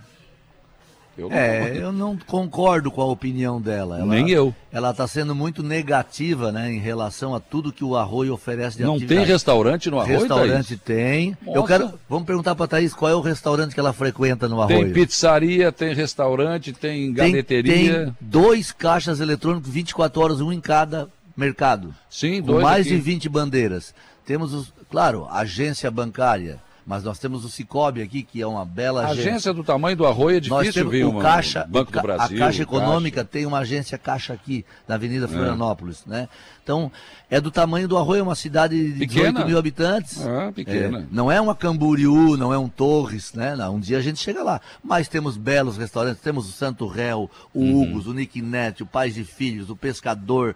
S1: Eu não-
S9: É, eu não concordo com a opinião dela. Ela,
S1: Nem eu.
S9: Ela está sendo muito negativa, né, em relação a tudo que o Arroio oferece de
S1: Não
S9: atividade.
S1: tem restaurante no arroio,
S9: Restaurante
S1: Thaís?
S9: tem. Eu
S1: Nossa.
S9: quero. Vamos perguntar para Thaís qual é o restaurante que ela frequenta no Arroio.
S1: Tem pizzaria, tem restaurante, tem
S9: Tem-
S1: galeteria.
S9: tem dois caixas eletrônicos 24 horas, um em cada mercado.
S1: Sim,
S9: com
S1: dois
S9: mais
S1: aqui.
S9: de 20 bandeiras. Temos, os, claro, agência bancária, mas nós temos o Cicobi aqui, que é uma bela
S1: A
S9: agência.
S1: agência do tamanho do arroio é difícil ver
S9: o Caixa,
S1: Banco
S9: o Ca-
S1: do Brasil.
S9: a Caixa Econômica tem uma agência Caixa aqui, na Avenida
S1: É.
S9: Florianópolis, né? Então, é do tamanho do Arroio, é uma cidade de
S1: Pequena.
S9: 18 mil habitantes.
S1: Ah, pequena.
S9: É, não é uma Camboriú, não é um Torres, né? Não, um dia a gente chega lá. Mas temos belos restaurantes, temos o Santo Réu, o
S1: Uhum.
S9: Hugos, o Nick Net, o Pais e Filhos, o Pescador.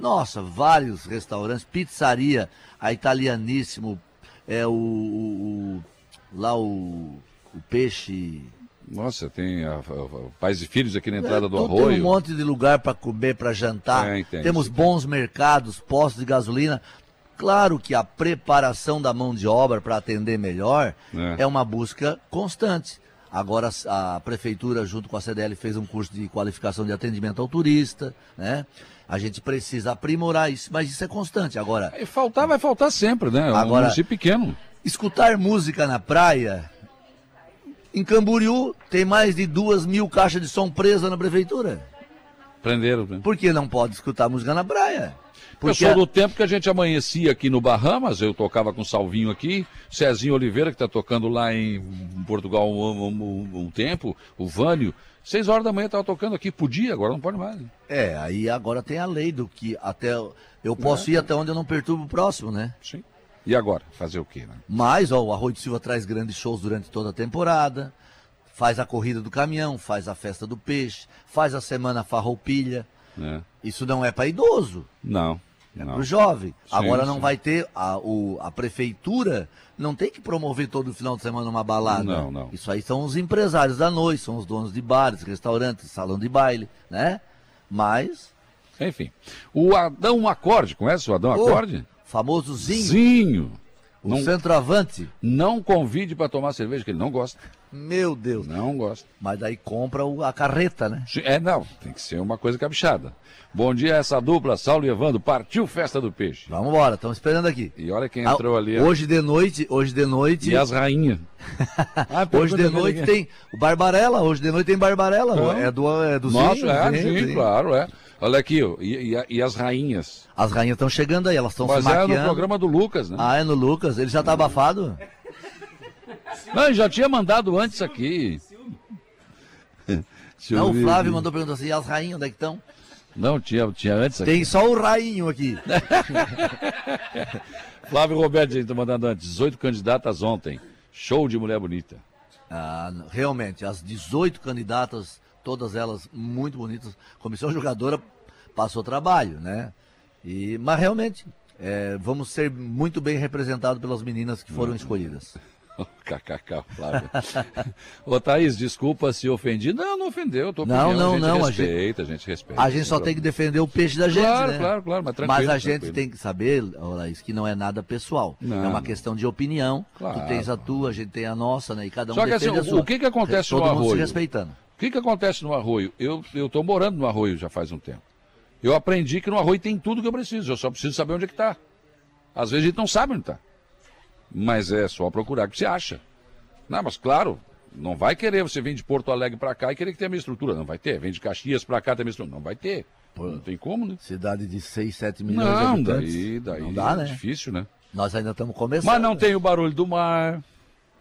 S9: Nossa, vários restaurantes, pizzaria, a Italianíssimo, é o, o- o- lá o, o peixe.
S1: Nossa, tem a, a- a- pais e filhos aqui na entrada do
S9: Então, Tem
S1: arroio.
S9: um monte de lugar para comer, para jantar.
S1: Tem,
S9: Temos bons mercados, postos de gasolina. Claro que a preparação da mão de obra para atender melhor
S1: É.
S9: é. uma busca constante. Agora a prefeitura, junto com a CDL, fez um curso de qualificação de atendimento ao turista, né? A gente precisa aprimorar isso, mas isso é constante. Agora,
S1: E faltar vai faltar sempre, né? É um
S9: Agora-
S1: município pequeno.
S9: escutar música na praia. Em Camboriú tem mais de duas mil caixas de som presas na prefeitura.
S1: Prenderam, né?
S9: Por que não pode escutar música na praia?
S1: Eu sou do tempo que a gente amanhecia aqui no Bahamas, eu tocava com o Salvinho aqui, Cezinho Oliveira, que está tocando lá em Portugal um, um- um- tempo, o Vânio, seis horas da manhã estava tocando aqui, podia, agora não pode mais. né?
S9: É, aí agora tem a lei do que até eu posso ir até onde eu não perturbo o próximo, né?
S1: Sim. E agora? Fazer o quê, né?
S9: Mas, ó, o Arroio de Silva traz grandes shows durante toda a temporada, faz a corrida do caminhão, faz a festa do peixe, faz a semana farroupilha.
S1: É.
S9: Isso não é para idoso,
S1: Não.
S9: é para o jovem.
S1: Sim,
S9: Agora não
S1: sim.
S9: vai ter, a, o, a prefeitura não tem que promover todo final de semana uma balada.
S1: Não, não.
S9: Isso aí são os empresários da noite, são os donos de bares, restaurantes, salão de baile, né? Mas,
S1: Enfim. O Adão Acorde, conhece o Adão Acorde?
S9: famoso Zinho,
S1: Zinho.
S9: o
S1: Não,
S9: centroavante,
S1: não convide para tomar cerveja, que ele não gosta.
S9: Meu Deus.
S1: Não gosta.
S9: Mas daí compra o- a carreta, né?
S1: É, não, tem que ser uma coisa caprichada. Bom dia, essa dupla, Saulo e Evandro. Partiu Festa do Peixe.
S9: Vamos embora, estamos esperando aqui.
S1: E olha quem
S9: Ah,
S1: entrou ali. ó.
S9: Hoje de noite, hoje de noite.
S1: E as rainhas. Ah,
S9: Hoje de noite tem o Barbarella, hoje de noite tem Barbarella, é do é do
S1: Nossa,
S9: Zinho,
S1: é,
S9: sim,
S1: sim,
S9: sim.
S1: claro, é. Olha aqui, ó, e, e, e as rainhas?
S9: As rainhas estão chegando aí, elas estão se
S1: Mas
S9: maquiando.
S1: é no programa do Lucas, né?
S9: Ah, é no Lucas? Ele já tá abafado?
S1: Não, já tinha mandado antes aqui.
S9: Não, o Flávio mandou perguntar assim, e as rainhas onde é que estão?
S1: Não, tinha, tinha antes aqui.
S9: Tem só o rainho aqui.
S1: Flávio Roberto, gente, tá mandando antes. 18 candidatas ontem. Show de mulher bonita.
S9: Ah, realmente, as 18 candidatas, todas elas muito bonitas. Comissão jogadora passou trabalho, né? E, mas realmente, é, vamos ser muito bem representados pelas meninas que foram escolhidas.
S1: KKK, Flávio. Ô, Thaís, desculpa se ofendi. Não, não ofendeu. Tua
S9: Não,
S1: opinião,
S9: não,
S1: a gente
S9: não, a
S1: respeita, a gente respeita.
S9: A gente só tem que defender o peixe da gente,
S1: Claro,
S9: né?
S1: claro, claro, mas tranquilo,
S9: a gente
S1: tranquilo.
S9: tem que saber, ô, Laís, que não é nada pessoal.
S1: Não.
S9: É uma questão de opinião.
S1: Claro.
S9: Tu tens a tua, a gente tem a nossa, né? E cada um
S1: Só que assim,
S9: a
S1: o,
S9: sua.
S1: o que que acontece
S9: Todo
S1: no
S9: mundo
S1: arroio?
S9: se respeitando.
S1: O que que acontece no arroio? Eu eu tô morando no arroio já faz um tempo. Eu aprendi que no arroio tem tudo que eu preciso, eu só preciso saber onde é que tá. Às vezes a gente não sabe onde tá. Mas é só procurar que você acha. Não, mas claro, não vai querer você vir de Porto Alegre para cá e querer que tenha a minha estrutura. Não vai ter. Vem de Caxias para cá tem a minha estrutura. Não vai ter. Não tem como, né?
S9: Cidade de 6, 7 milhões de
S1: Não,
S9: habitantes.
S1: daí, daí
S9: não dá,
S1: é
S9: né?
S1: difícil, né?
S9: Nós ainda estamos começando.
S1: Mas não tem o barulho do mar,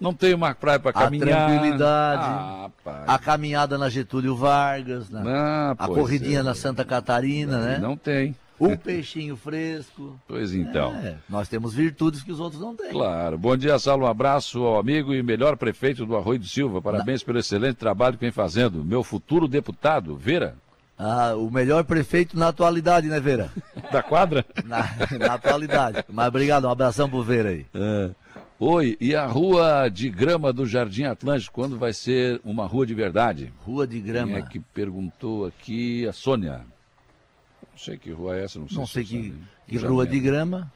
S1: não tem uma praia para
S9: a
S1: caminhar.
S9: tranquilidade,
S1: Ah,
S9: a caminhada na Getúlio Vargas, né?
S1: Ah,
S9: a corridinha
S1: é.
S9: na Santa Catarina, né?
S1: Não tem.
S9: Um peixinho fresco.
S1: Pois então.
S9: É, nós temos virtudes que os outros não têm.
S1: Claro. Bom dia, Saulo. Um abraço ao amigo e melhor prefeito do Arroio do Silva. Parabéns pelo excelente trabalho que vem fazendo. Meu futuro deputado, Vera.
S9: Ah, o melhor prefeito na atualidade, né, Vera?
S1: Da quadra?
S9: Na, na atualidade. Mas obrigado, um abração pro Vera aí.
S1: É. Oi, e a rua de grama do Jardim Atlântico, quando vai ser uma rua de verdade?
S9: Rua de grama.
S1: Quem é que perguntou aqui? A Sônia. Não sei que rua é essa, não sei
S9: Não
S1: se
S9: sei
S1: você
S9: que,
S1: sabe.
S9: que rua de grama.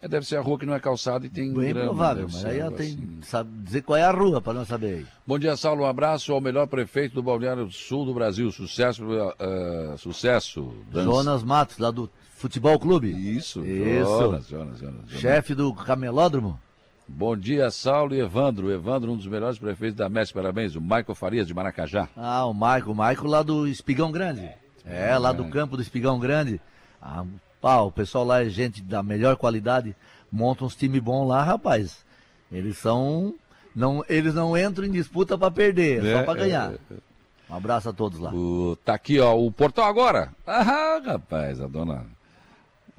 S1: É, deve ser a rua que não é calçada e tem
S9: Bem
S1: grama.
S9: provável, mas aí ela tem
S1: assim.
S9: sabe dizer qual é a rua para nós saber aí.
S1: Bom dia, Saulo. Um abraço ao melhor prefeito do Balneário Sul do Brasil. Sucesso, eh, sucesso. Dança.
S9: Jonas Matos, lá do Futebol Clube.
S1: Isso,
S9: Isso.
S1: Jonas, Jonas, Jonas.
S9: Chefe do Camelódromo.
S1: Bom dia, Saulo e Evandro. Evandro, um dos melhores prefeitos da MES. Parabéns. O Michael Farias, de Maracajá.
S9: Ah, o Maico, o Maico lá do Espigão Grande. É, lá do campo do Espigão Grande. Ah, pá, o pessoal lá é gente da melhor qualidade, monta uns times bons lá, rapaz. Eles são. Não, eles não entram em disputa para perder, é,
S1: É,
S9: só para
S1: é,
S9: ganhar.
S1: é,
S9: Um abraço a todos lá.
S1: O, tá aqui, ó, o Portal Agora. Ah, rapaz, a dona...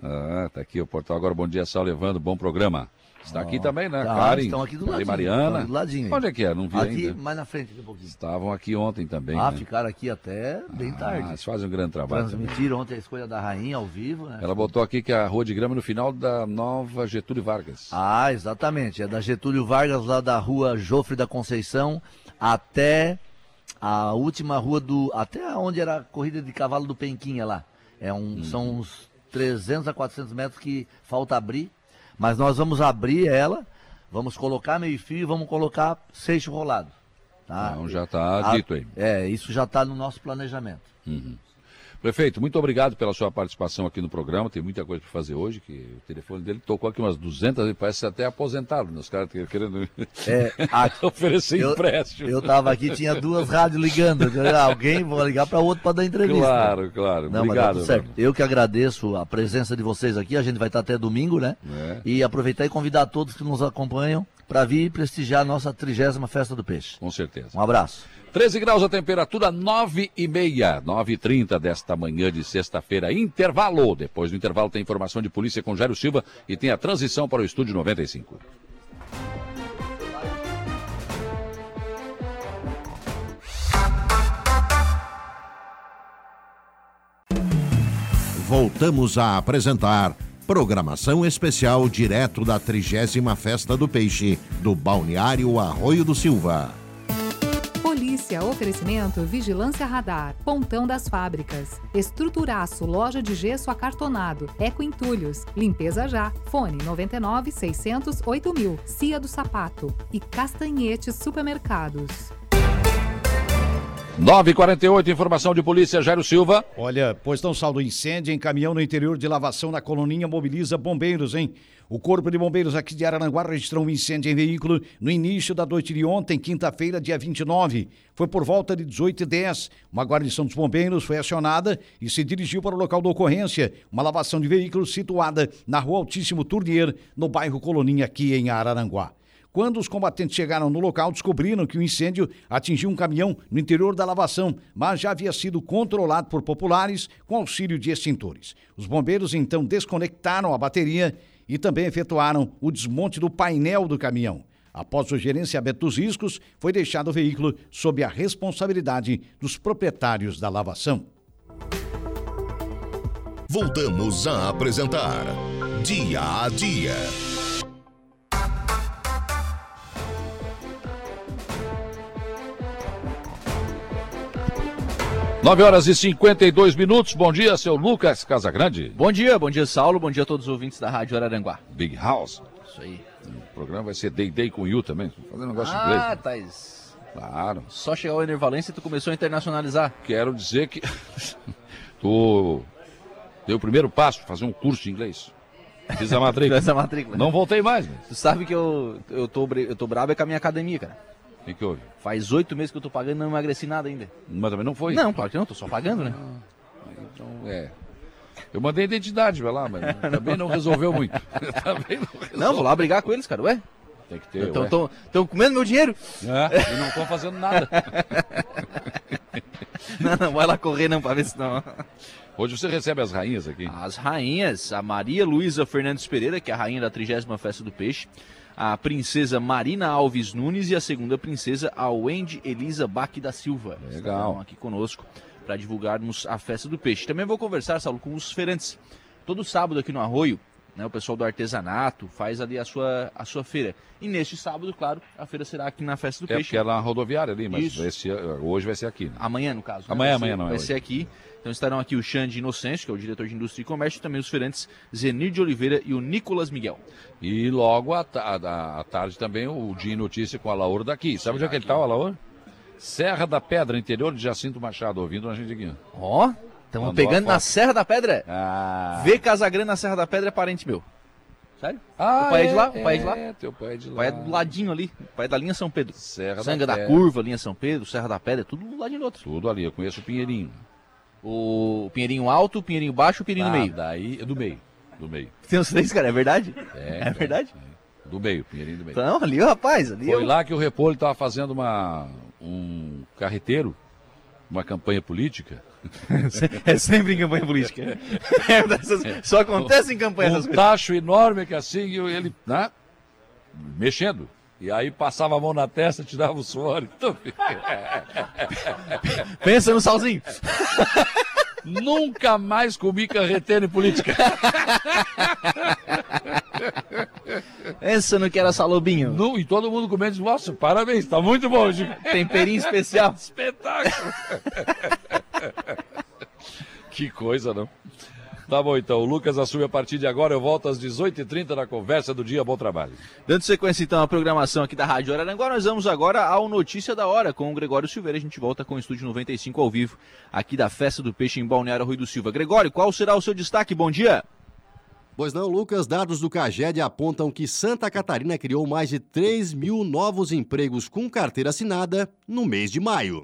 S1: Ah, tá aqui o Portal Agora. Bom dia, Saulo e Evandro. Bom programa. Está aqui também, né?
S9: Tá,
S1: Karen,
S9: estão aqui do ladinho.
S1: Mariana.
S9: do ladinho.
S1: Onde é que é? Não vi
S9: Aqui,
S1: ainda.
S9: mais na frente, um pouquinho.
S1: Estavam aqui ontem também,
S9: Ah,
S1: né?
S9: ficaram aqui até bem
S1: Ah,
S9: tarde.
S1: eles fazem um grande trabalho também.
S9: Transmitiram ontem a escolha da rainha ao vivo, né?
S1: Ela botou aqui que a Rua de Grama é no final da nova Getúlio Vargas.
S9: Ah, exatamente. É da Getúlio Vargas, lá da rua Jofre da Conceição, até a última rua do. Até onde era a corrida de cavalo do Penquinha lá. É um, São uns 300 a 400 metros que falta abrir. Mas nós vamos abrir ela, vamos colocar meio fio e vamos colocar seixo rolado. Tá?
S1: Então já está dito aí.
S9: É, isso já está no nosso planejamento.
S1: Uhum. Prefeito, muito obrigado pela sua participação aqui no programa. Tem muita coisa para fazer hoje, que o telefone dele tocou aqui umas 200, ele parece até aposentado, né? Os caras querendo
S9: É, a-
S1: oferecer
S9: eu,
S1: empréstimo.
S9: Eu tava aqui, tinha duas rádios ligando. Alguém, vou ligar para outro para dar entrevista.
S1: Claro, claro.
S9: Não,
S1: obrigado.
S9: mas tá certo. Eu que agradeço a presença de vocês aqui. A gente vai estar até domingo, né?
S1: É.
S9: E aproveitar e convidar todos que nos acompanham para vir prestigiar a nossa trigésima Festa do Peixe.
S1: Com certeza.
S9: Um abraço.
S1: 13 graus a temperatura, 9 e meia, 9 e 30 desta manhã de sexta-feira. Intervalo. Depois do intervalo tem informação de polícia com Jairo Silva e tem a transição para o estúdio 95.
S2: Voltamos a apresentar programação especial direto da trigésima Festa do Peixe, do Balneário Arroio do Silva.
S10: Polícia, oferecimento, vigilância radar, pontão das fábricas, estruturaço, loja de gesso acartonado, eco entulhos, limpeza já, fone 99 600 8000, Cia do Sapato e Castanhete Supermercados.
S1: 9h48, informação de polícia, Jairo Silva.
S3: Olha, pois não saldo incêndio em caminhão no interior de lavação na Coloninha mobiliza bombeiros, hein? O Corpo de Bombeiros aqui de Araranguá registrou um incêndio em veículo no início da noite de ontem, quinta-feira, dia 29. Foi por volta de 18h10. Uma guarnição dos bombeiros foi acionada e se dirigiu para o local da ocorrência, uma lavação de veículos situada na rua Altíssimo Tournier, no bairro Coloninha, aqui em Araranguá. Quando os combatentes chegaram no local, descobriram que o incêndio atingiu um caminhão no interior da lavação, mas já havia sido controlado por populares com auxílio de extintores. Os bombeiros então desconectaram a bateria e também efetuaram o desmonte do painel do caminhão. Após o gerenciamento dos riscos, foi deixado o veículo sob a responsabilidade dos proprietários da lavação.
S2: Voltamos a apresentar Dia a Dia.
S1: 9 horas e 52 minutos. Bom dia, seu Lucas Casagrande.
S12: Bom dia, bom dia, Saulo. Bom dia a todos os ouvintes da Rádio Araranguá.
S1: Big House.
S12: Isso aí.
S1: O programa vai ser Day Day com You também. Fazendo um negócio
S12: ah,
S1: inglês.
S12: Ah, Thais.
S1: Claro.
S12: Só chegar ao Enervalência e tu começou a internacionalizar.
S1: Quero dizer que tu deu o primeiro passo, fazer um curso de inglês. Fiz a matrícula.
S12: Fiz a matrícula.
S1: Não voltei mais. Né?
S12: Tu sabe que eu, eu, tô, eu tô brabo é com a minha academia, cara.
S1: O que, que houve?
S12: Faz oito meses que eu tô pagando e não emagreci nada ainda.
S1: Mas também não foi?
S12: Não, claro que não, tô só pagando, né?
S1: Ah, então, é. Eu mandei identidade pra lá, mas também não resolveu muito. também
S12: não, resolveu. não, vou lá brigar com eles, cara, ué.
S1: Tem que ter.
S12: Estão comendo meu dinheiro.
S1: É, e não estão fazendo nada.
S12: não, não, vai lá correr não, pra ver se não.
S1: Hoje você recebe as rainhas aqui.
S12: As rainhas, a Maria Luísa Fernandes Pereira, que é a rainha da 30 Festa do Peixe a princesa Marina Alves Nunes e a segunda princesa, a Wendy Elisa Bach da Silva.
S1: Legal.
S12: Estão aqui conosco para divulgarmos a festa do peixe. Também vou conversar, Saulo, com os feirantes. Todo sábado aqui no Arroio, né, o pessoal do artesanato faz ali a sua, a sua feira. E neste sábado, claro, a feira será aqui na Festa do
S1: é
S12: Peixe.
S1: É porque é na rodoviária ali, mas esse, hoje vai ser aqui. Né?
S12: Amanhã, no caso.
S1: Né? Amanhã,
S12: vai
S1: amanhã
S12: ser,
S1: não é
S12: Vai
S1: hoje.
S12: ser aqui. Então estarão aqui o Xande Inocêncio, que é o diretor de Indústria e Comércio, e também os feirantes Zenir de Oliveira e o Nicolas Miguel.
S1: E logo à, à, à tarde também o Dia Notícia com a Laura daqui. Sabe onde é que ele está, o Laura? Serra da Pedra, interior de Jacinto Machado, ouvindo a gente aqui.
S12: Ó, oh, estamos pegando na Serra da Pedra.
S1: Ah.
S12: Vê Casagrande na Serra da Pedra é parente meu. Sério?
S1: Ah,
S12: o pai é,
S1: é
S12: de lá? O pai é de lá?
S1: É, teu pai é de lá.
S12: O pai é do ladinho ali. O pai é da linha São Pedro.
S1: Serra
S12: Sanga
S1: da,
S12: da Curva, linha São Pedro, Serra da Pedra, tudo do ladinho do outro.
S1: Tudo ali, eu conheço o Pinheirinho.
S12: O Pinheirinho alto, o Pinheirinho baixo e o Pinheirinho
S1: ah,
S12: no meio.
S1: daí, do meio. Do meio.
S12: Tem os três, cara, é verdade?
S1: É,
S12: é verdade?
S1: É. Do meio, Pinheirinho do meio.
S12: Então, ali, rapaz, ali.
S1: Foi
S12: eu...
S1: lá que o Repolho estava fazendo uma, um carreteiro, uma campanha política.
S12: É sempre em campanha política. É, só acontece em campanha.
S1: Um tacho enorme que assim, ele, né, mexendo. E aí passava a mão na testa, tirava o suor. Então...
S12: Pensa no salzinho.
S1: Nunca mais comi carreteiro em política.
S12: Pensa no que era salobinho.
S1: No, e todo mundo comendo, nossa, parabéns, tá muito bom. Digo,
S12: Temperinho especial.
S1: Espetáculo. que coisa, não? Tá bom, então. O Lucas assume a partir de agora. Eu volto às 18h30 na conversa do dia. Bom trabalho.
S12: Dando sequência, então, à programação aqui da Rádio Araranguá, nós vamos agora ao Notícia da Hora com o Gregório Silveira. A gente volta com o Estúdio 95 ao vivo, aqui da Festa do Peixe em Balneário Rui do Silva. Gregório, qual será o seu destaque? Bom dia.
S11: Pois não, Lucas, dados do CAGED apontam que Santa Catarina criou mais de 3 mil novos empregos com carteira assinada no mês de maio.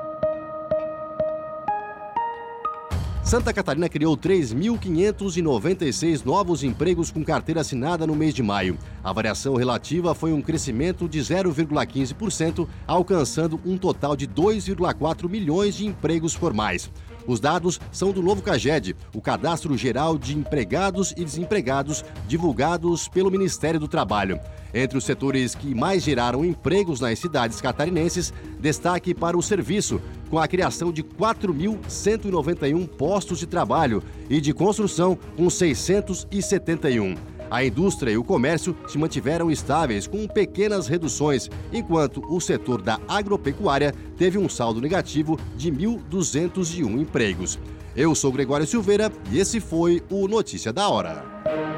S11: Santa Catarina criou 3.596 novos empregos com carteira assinada no mês de maio. A variação relativa foi um crescimento de 0,15%, alcançando um total de 2,4 milhões de empregos formais. Os dados são do novo CAGED, o Cadastro Geral de Empregados e Desempregados, divulgados pelo Ministério do Trabalho. Entre os setores que mais geraram empregos nas cidades catarinenses, destaque para o serviço, com a criação de 4.191 postos de trabalho e de construção, com 671. A indústria e o comércio se mantiveram estáveis com pequenas reduções, enquanto o setor da agropecuária teve um saldo negativo de 1.201 empregos. Eu sou Gregório Silveira e esse foi o Notícia da Hora.